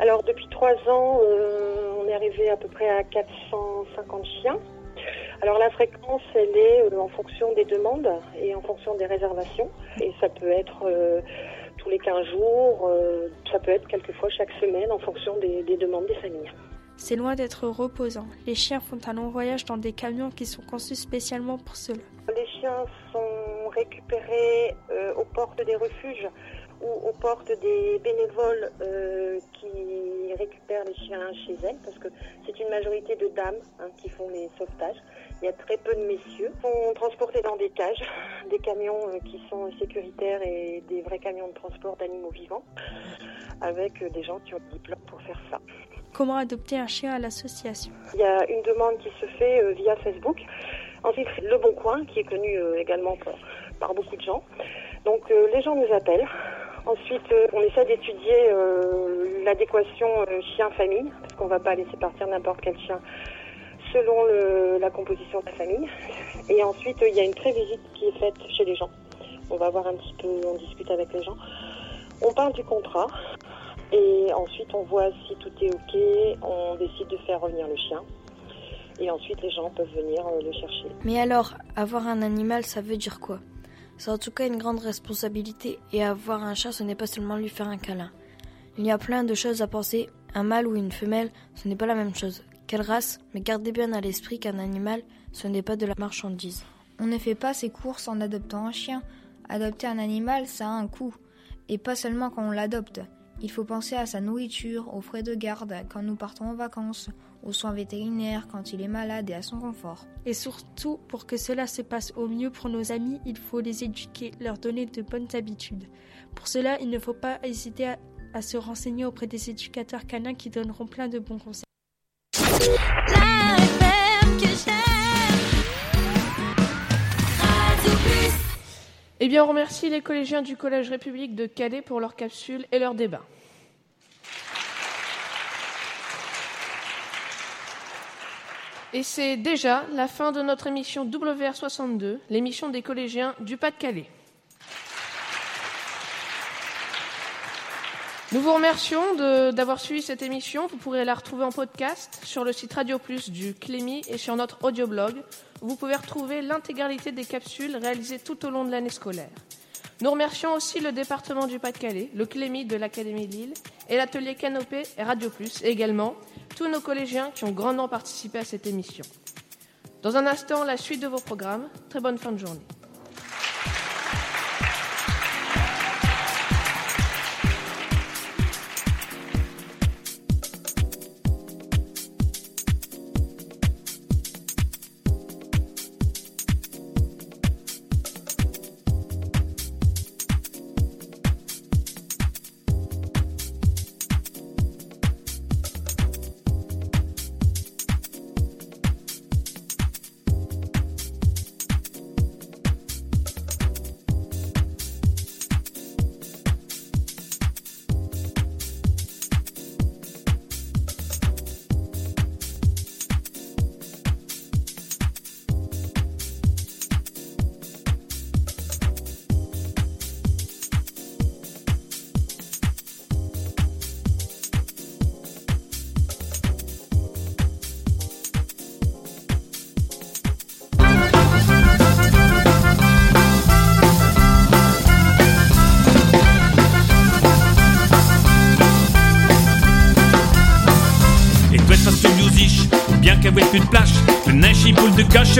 Alors depuis trois ans, euh, on est arrivé à peu près à 450 chiens. Alors la fréquence, elle est euh, en fonction des demandes et en fonction des réservations. Et ça peut être euh, tous les 15 jours, euh, ça peut être quelquefois chaque semaine en fonction des, des demandes des familles. C'est loin d'être reposant. Les chiens font un long voyage dans des camions qui sont conçus spécialement pour cela. Les chiens sont récupérés euh, aux portes des refuges ou aux portes des bénévoles euh, qui récupèrent les chiens chez elles, parce que c'est une majorité de dames hein, qui font les sauvetages. Il y a très peu de messieurs. Ils sont transportés dans des cages, des camions euh, qui sont sécuritaires et des vrais camions de transport d'animaux vivants, avec euh, des gens qui ont le diplôme pour faire ça. Comment adopter un chien à l'association? Il y a une demande qui se fait via Facebook. Ensuite, Le Bon Coin, qui est connu également par, par beaucoup de gens. Donc, euh, les gens nous appellent. Ensuite, euh, on essaie d'étudier euh, l'adéquation euh, chien-famille, parce qu'on ne va pas laisser partir n'importe quel chien selon la composition de la famille. Et ensuite, il y a une prévisite qui est faite chez les gens. On va voir un petit peu, on discute avec les gens. On parle du contrat. Et ensuite, on voit si tout est OK. On décide de faire revenir le chien. Et ensuite, les gens peuvent venir le chercher. Mais alors, avoir un animal, ça veut dire quoi? C'est en tout cas une grande responsabilité et avoir un chat, ce n'est pas seulement lui faire un câlin. Il y a plein de choses à penser. Un mâle ou une femelle, ce n'est pas la même chose. Quelle race Mais gardez bien à l'esprit qu'un animal, ce n'est pas de la marchandise. On ne fait pas ses courses en adoptant un chien. Adopter un animal, ça a un coût. Et pas seulement quand on l'adopte. Il faut penser à sa nourriture, aux frais de garde quand nous partons en vacances, aux soins vétérinaires quand il est malade et à son confort. Et surtout, pour que cela se passe au mieux pour nos amis, il faut les éduquer, leur donner de bonnes habitudes. Pour cela, il ne faut pas hésiter à, à se renseigner auprès des éducateurs canins qui donneront plein de bons conseils. Eh bien, on remercie les collégiens du Collège République de Calais pour leur capsule et leur débat. Et c'est déjà la fin de notre émission WR62, l'émission des collégiens du Pas-de-Calais. Nous vous remercions d'avoir suivi cette émission. Vous pourrez la retrouver en podcast sur le site Radio Plus du Clémy et sur notre audioblog. Vous pouvez retrouver l'intégralité des capsules réalisées tout au long de l'année scolaire. Nous remercions aussi le département du Pas-de-Calais, le Clémy de l'Académie de Lille et l'atelier Canopé et Radio Plus, et également tous nos collégiens qui ont grandement participé à cette émission. Dans un instant, la suite de vos programmes. Très bonne fin de journée.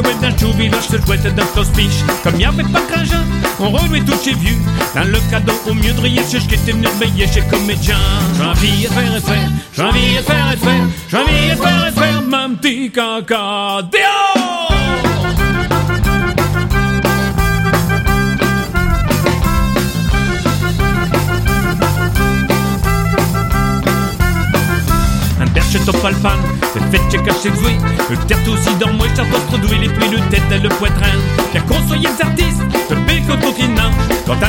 Ouais, d'un chou village, se jouette d'un clospiche. Comme y avait pas cringin, on relouait tout chez vieux. Dans le cadeau, au mieux rire, chez qui était venu veiller chez comédien. J'ai envie de faire et faire, j'ai envie de faire et faire, j'ai envie de faire et faire, mon petit caca. Berche top alpan, c'est fait chez caché joué. Le terre aussi dans moi, d'autres doué, les pluies, le tête et le poitrain. Bien qu'on soyez artistes, le au continent. Quand